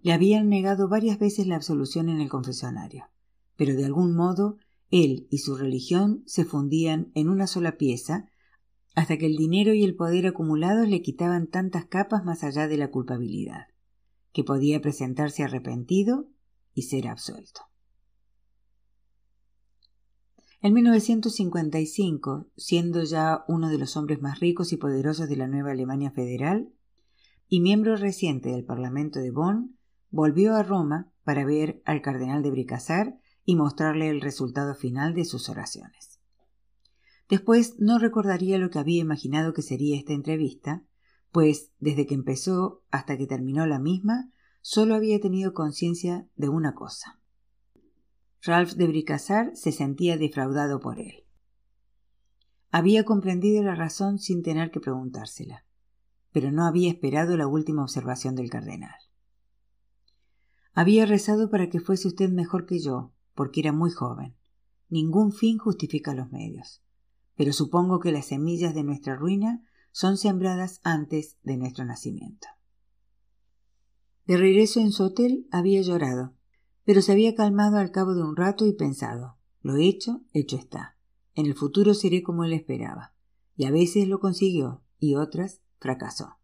le habían negado varias veces la absolución en el confesionario. Pero de algún modo él y su religión se fundían en una sola pieza hasta que el dinero y el poder acumulados le quitaban tantas capas más allá de la culpabilidad, que podía presentarse arrepentido y ser absuelto. En 1955, siendo ya uno de los hombres más ricos y poderosos de la nueva Alemania federal, y miembro reciente del Parlamento de Bonn, volvió a Roma para ver al cardenal de Bricassar y mostrarle el resultado final de sus oraciones. Después no recordaría lo que había imaginado que sería esta entrevista, pues desde que empezó hasta que terminó la misma, solo había tenido conciencia de una cosa, Ralph de Bricassar se sentía defraudado por él. Había comprendido la razón sin tener que preguntársela, pero no había esperado la última observación del cardenal. Había rezado para que fuese usted mejor que yo, porque era muy joven. Ningún fin justifica los medios. Pero supongo que las semillas de nuestra ruina son sembradas antes de nuestro nacimiento. De regreso en su hotel había llorado, pero se había calmado al cabo de un rato y pensado lo hecho, hecho está. En el futuro seré como él esperaba. Y a veces lo consiguió y otras fracasó.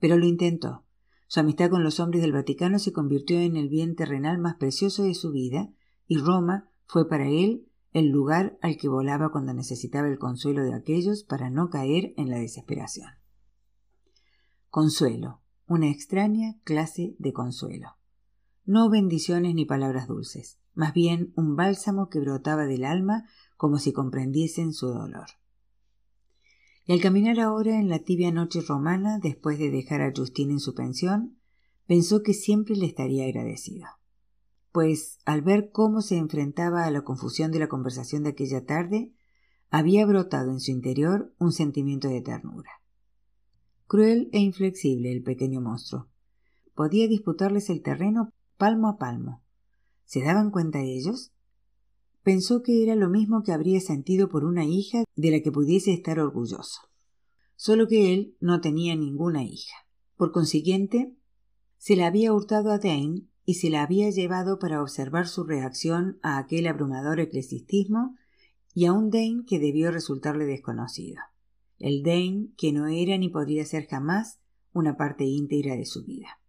Pero lo intentó. Su amistad con los hombres del Vaticano se convirtió en el bien terrenal más precioso de su vida, y Roma fue para él el lugar al que volaba cuando necesitaba el consuelo de aquellos para no caer en la desesperación. Consuelo, una extraña clase de consuelo no bendiciones ni palabras dulces, más bien un bálsamo que brotaba del alma como si comprendiesen su dolor. Y al caminar ahora en la tibia noche romana, después de dejar a Justín en su pensión, pensó que siempre le estaría agradecido. Pues al ver cómo se enfrentaba a la confusión de la conversación de aquella tarde, había brotado en su interior un sentimiento de ternura. Cruel e inflexible el pequeño monstruo. Podía disputarles el terreno palmo a palmo. ¿Se daban cuenta ellos? Pensó que era lo mismo que habría sentido por una hija de la que pudiese estar orgulloso. Solo que él no tenía ninguna hija. Por consiguiente, se la había hurtado a Dane y se la había llevado para observar su reacción a aquel abrumador eclesiastismo y a un Dane que debió resultarle desconocido. El Dane que no era ni podría ser jamás una parte íntegra de su vida.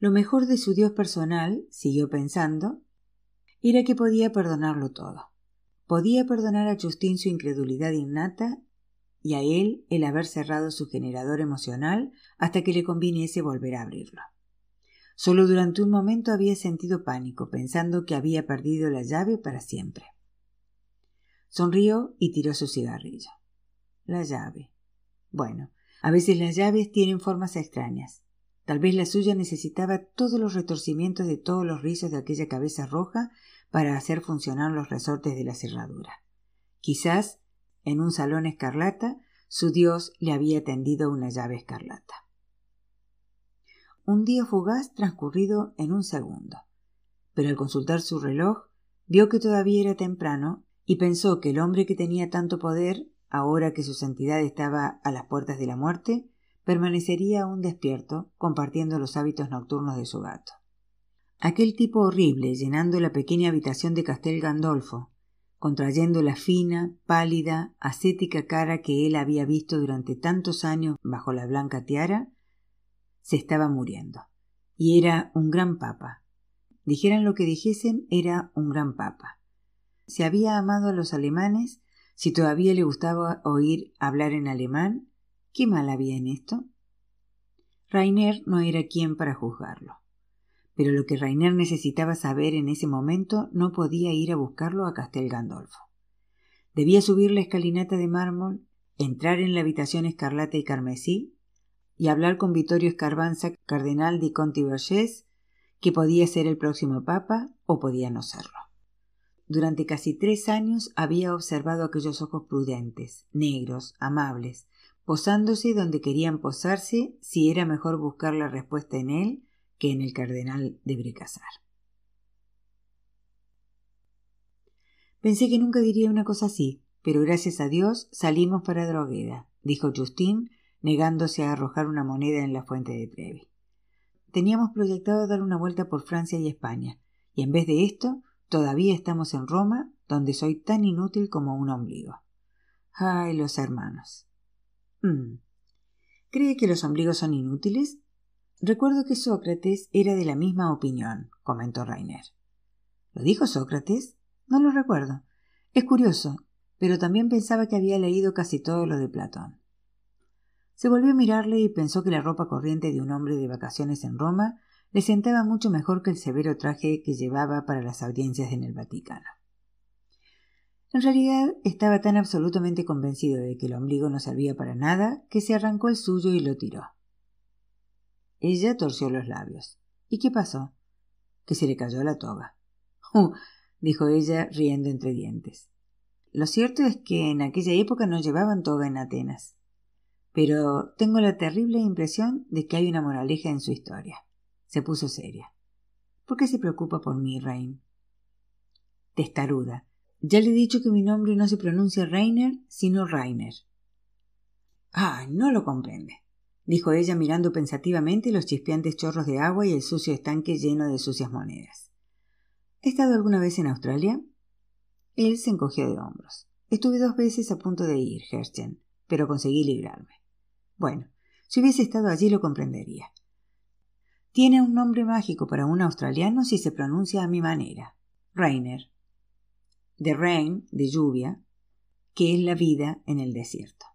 Lo mejor de su Dios personal, siguió pensando, era que podía perdonarlo todo. Podía perdonar a Justin su incredulidad innata y a él el haber cerrado su generador emocional hasta que le conviniese volver a abrirlo. Solo durante un momento había sentido pánico, pensando que había perdido la llave para siempre. Sonrió y tiró su cigarrillo. La llave. Bueno, a veces las llaves tienen formas extrañas. Tal vez la suya necesitaba todos los retorcimientos de todos los rizos de aquella cabeza roja para hacer funcionar los resortes de la cerradura. Quizás, en un salón escarlata, su dios le había tendido una llave escarlata. Un día fugaz transcurrido en un segundo. Pero al consultar su reloj, vio que todavía era temprano y pensó que el hombre que tenía tanto poder, ahora que su santidad estaba a las puertas de la muerte, permanecería aún despierto, compartiendo los hábitos nocturnos de su gato. Aquel tipo horrible llenando la pequeña habitación de Castel Gandolfo, contrayendo la fina, pálida, ascética cara que él había visto durante tantos años bajo la blanca tiara, se estaba muriendo. Y era un gran papa. Dijeran lo que dijesen, era un gran papa. Si había amado a los alemanes, si todavía le gustaba oír hablar en alemán, ¿qué mal había en esto? Rainer no era quien para juzgarlo pero lo que Rainer necesitaba saber en ese momento no podía ir a buscarlo a Castel Gandolfo. Debía subir la escalinata de mármol, entrar en la habitación escarlata y carmesí y hablar con Vittorio Escarbanza, cardenal de Conti que podía ser el próximo papa o podía no serlo. Durante casi tres años había observado aquellos ojos prudentes, negros, amables, posándose donde querían posarse si era mejor buscar la respuesta en él que en el cardenal de Brecasar. Pensé que nunca diría una cosa así, pero gracias a Dios salimos para Drogueda, dijo Justín, negándose a arrojar una moneda en la fuente de Trevi. Teníamos proyectado dar una vuelta por Francia y España, y en vez de esto, todavía estamos en Roma, donde soy tan inútil como un ombligo. Ay, los hermanos. Mm. ¿Cree que los ombligos son inútiles? Recuerdo que Sócrates era de la misma opinión, comentó Rainer. ¿Lo dijo Sócrates? No lo recuerdo. Es curioso, pero también pensaba que había leído casi todo lo de Platón. Se volvió a mirarle y pensó que la ropa corriente de un hombre de vacaciones en Roma le sentaba mucho mejor que el severo traje que llevaba para las audiencias en el Vaticano. En realidad estaba tan absolutamente convencido de que el ombligo no servía para nada que se arrancó el suyo y lo tiró. Ella torció los labios. ¿Y qué pasó? Que se le cayó la toga. Uh, dijo ella riendo entre dientes. Lo cierto es que en aquella época no llevaban toga en Atenas. Pero tengo la terrible impresión de que hay una moraleja en su historia. Se puso seria. ¿Por qué se preocupa por mí, Rain? Testaruda. Ya le he dicho que mi nombre no se pronuncia Rainer, sino Rainer. Ah, no lo comprende dijo ella mirando pensativamente los chispeantes chorros de agua y el sucio estanque lleno de sucias monedas. ¿He estado alguna vez en Australia? Él se encogió de hombros. Estuve dos veces a punto de ir, Herschen, pero conseguí librarme. Bueno, si hubiese estado allí lo comprendería. Tiene un nombre mágico para un australiano si se pronuncia a mi manera. Rainer. De rain, de lluvia, que es la vida en el desierto.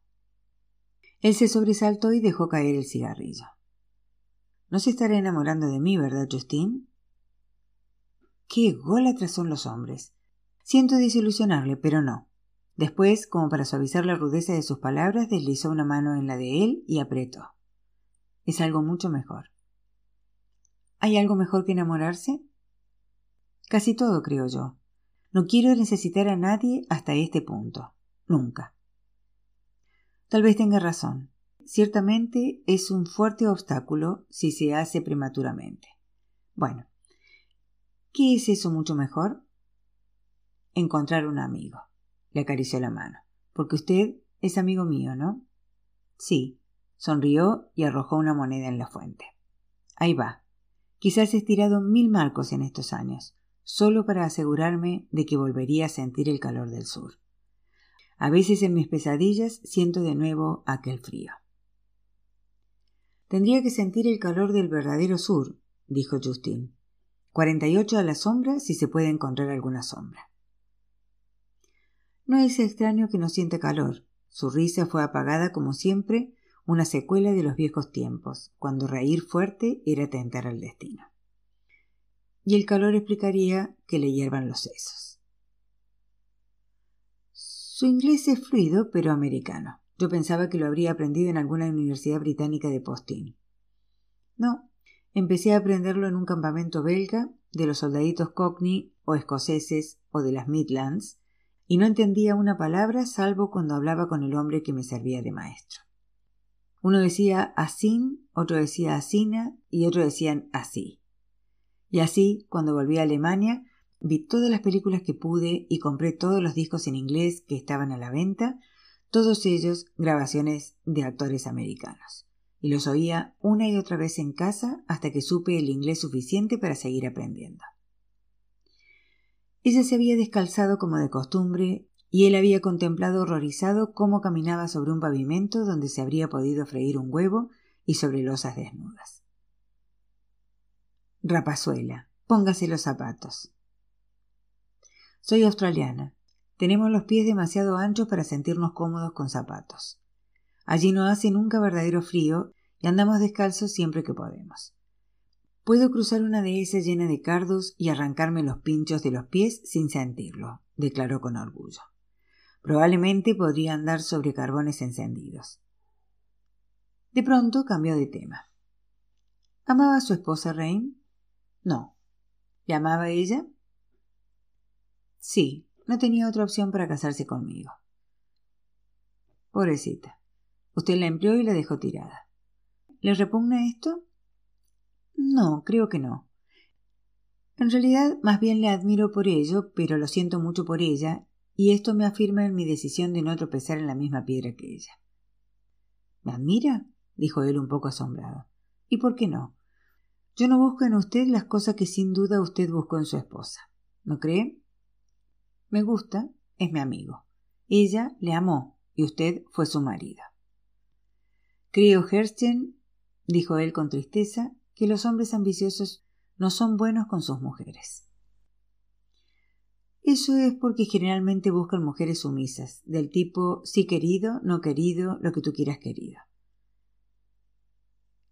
Él se sobresaltó y dejó caer el cigarrillo. No se estará enamorando de mí, ¿verdad, Justin? Qué gólatras son los hombres. Siento desilusionarle, pero no. Después, como para suavizar la rudeza de sus palabras, deslizó una mano en la de él y apretó. es algo mucho mejor. ¿Hay algo mejor que enamorarse? Casi todo, creo yo. No quiero necesitar a nadie hasta este punto. Nunca. Tal vez tenga razón. Ciertamente es un fuerte obstáculo si se hace prematuramente. Bueno, ¿qué es eso mucho mejor? Encontrar un amigo. Le acarició la mano. Porque usted es amigo mío, ¿no? Sí. Sonrió y arrojó una moneda en la fuente. Ahí va. Quizás he estirado mil marcos en estos años, solo para asegurarme de que volvería a sentir el calor del sur. A veces en mis pesadillas siento de nuevo aquel frío. Tendría que sentir el calor del verdadero sur, dijo Justin. Cuarenta y ocho a la sombra si se puede encontrar alguna sombra. No es extraño que no siente calor. Su risa fue apagada como siempre una secuela de los viejos tiempos, cuando reír fuerte era tentar al destino. Y el calor explicaría que le hiervan los sesos. Su inglés es fluido, pero americano. Yo pensaba que lo habría aprendido en alguna universidad británica de postín. No, empecé a aprenderlo en un campamento belga de los soldaditos cockney o escoceses o de las Midlands, y no entendía una palabra salvo cuando hablaba con el hombre que me servía de maestro. Uno decía asin, otro decía asina y otro decían así. Y así, cuando volví a Alemania, vi todas las películas que pude y compré todos los discos en inglés que estaban a la venta, todos ellos grabaciones de actores americanos. Y los oía una y otra vez en casa hasta que supe el inglés suficiente para seguir aprendiendo. Ella se había descalzado como de costumbre y él había contemplado horrorizado cómo caminaba sobre un pavimento donde se habría podido freír un huevo y sobre losas desnudas. Rapazuela, póngase los zapatos. Soy australiana. Tenemos los pies demasiado anchos para sentirnos cómodos con zapatos. Allí no hace nunca verdadero frío y andamos descalzos siempre que podemos. Puedo cruzar una de esas llena de cardos y arrancarme los pinchos de los pies sin sentirlo, declaró con orgullo. Probablemente podría andar sobre carbones encendidos. De pronto cambió de tema. ¿Amaba a su esposa Rain? No. ¿Le amaba ella? Sí, no tenía otra opción para casarse conmigo. Pobrecita. Usted la empleó y la dejó tirada. ¿Le repugna esto? No, creo que no. En realidad, más bien le admiro por ello, pero lo siento mucho por ella y esto me afirma en mi decisión de no tropezar en la misma piedra que ella. ¿Me admira? dijo él un poco asombrado. ¿Y por qué no? Yo no busco en usted las cosas que sin duda usted buscó en su esposa. ¿No cree? Me gusta, es mi amigo. Ella le amó y usted fue su marido. Creo, Hersten, dijo él con tristeza, que los hombres ambiciosos no son buenos con sus mujeres. Eso es porque generalmente buscan mujeres sumisas, del tipo sí querido, no querido, lo que tú quieras querido.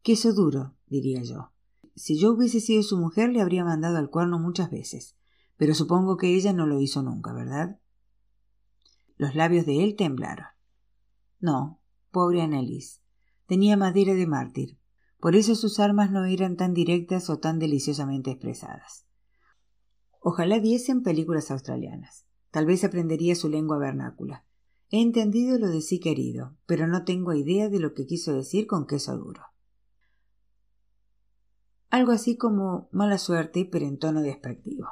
Queso duro, diría yo. Si yo hubiese sido su mujer le habría mandado al cuerno muchas veces, pero supongo que ella no lo hizo nunca, ¿verdad? Los labios de él temblaron. No, pobre Annelies. Tenía madera de mártir. Por eso sus armas no eran tan directas o tan deliciosamente expresadas. Ojalá diesen películas australianas. Tal vez aprendería su lengua vernácula. He entendido lo de sí querido, pero no tengo idea de lo que quiso decir con queso duro. Algo así como mala suerte, pero en tono despectivo.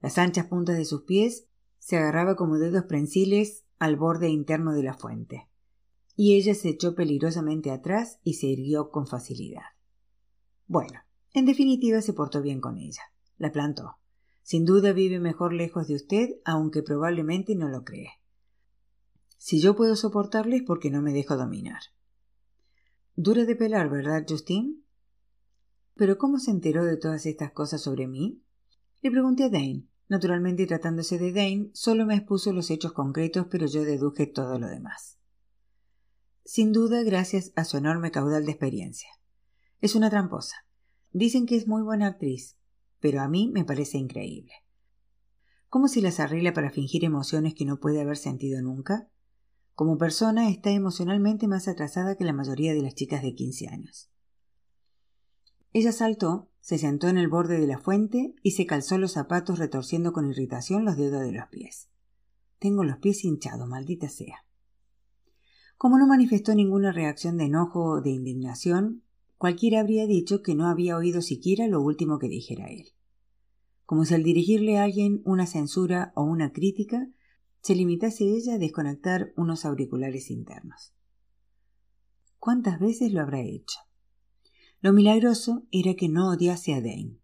Las anchas puntas de sus pies se agarraba como dedos prensiles al borde interno de la fuente, y ella se echó peligrosamente atrás y se irguió con facilidad. Bueno, en definitiva se portó bien con ella. La plantó. Sin duda vive mejor lejos de usted, aunque probablemente no lo cree. Si yo puedo soportarle es porque no me dejo dominar. Dura de pelar, ¿verdad, Justin? ¿Pero cómo se enteró de todas estas cosas sobre mí? Le pregunté a Dane. Naturalmente, tratándose de Dane, solo me expuso los hechos concretos, pero yo deduje todo lo demás. Sin duda, gracias a su enorme caudal de experiencia. Es una tramposa. Dicen que es muy buena actriz, pero a mí me parece increíble. ¿Cómo se las arregla para fingir emociones que no puede haber sentido nunca? Como persona está emocionalmente más atrasada que la mayoría de las chicas de quince años. Ella saltó, se sentó en el borde de la fuente y se calzó los zapatos retorciendo con irritación los dedos de los pies. Tengo los pies hinchados, maldita sea. Como no manifestó ninguna reacción de enojo o de indignación, cualquiera habría dicho que no había oído siquiera lo último que dijera él. Como si al dirigirle a alguien una censura o una crítica, se limitase ella a desconectar unos auriculares internos. ¿Cuántas veces lo habrá hecho? Lo milagroso era que no odiase a Dane.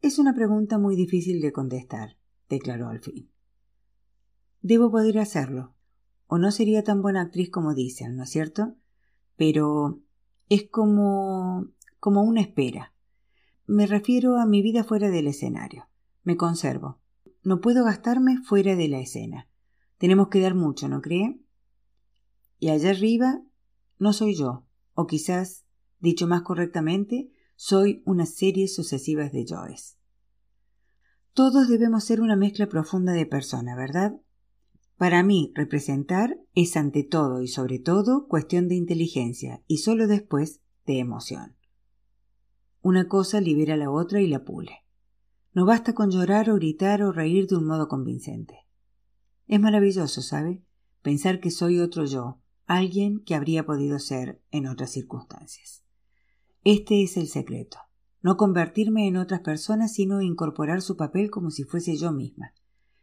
Es una pregunta muy difícil de contestar, declaró al fin. Debo poder hacerlo, o no sería tan buena actriz como dicen, ¿no es cierto? Pero es como como una espera. Me refiero a mi vida fuera del escenario. Me conservo. No puedo gastarme fuera de la escena. Tenemos que dar mucho, ¿no cree? Y allá arriba no soy yo, o quizás, dicho más correctamente, soy una serie sucesiva de yoes. Todos debemos ser una mezcla profunda de persona, ¿verdad? Para mí, representar es ante todo y sobre todo cuestión de inteligencia y solo después de emoción. Una cosa libera a la otra y la pule. No basta con llorar o gritar o reír de un modo convincente. Es maravilloso, ¿sabe? Pensar que soy otro yo, alguien que habría podido ser en otras circunstancias. Este es el secreto no convertirme en otras personas, sino incorporar su papel como si fuese yo misma,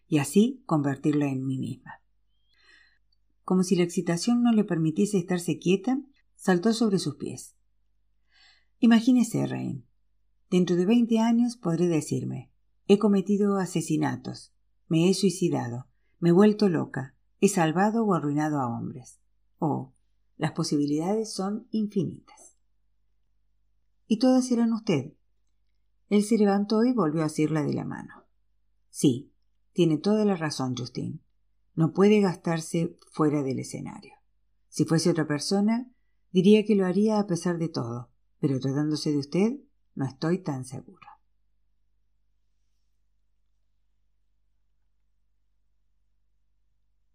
y así convertirla en mí misma. Como si la excitación no le permitiese estarse quieta, saltó sobre sus pies. Imagínese, Rain. Dentro de veinte años podré decirme he cometido asesinatos, me he suicidado, me he vuelto loca, he salvado o arruinado a hombres. Oh, las posibilidades son infinitas y todas eran usted. Él se levantó y volvió a asirla de la mano. Sí, tiene toda la razón, Justin. No puede gastarse fuera del escenario. Si fuese otra persona, diría que lo haría a pesar de todo, pero tratándose de usted, no estoy tan seguro.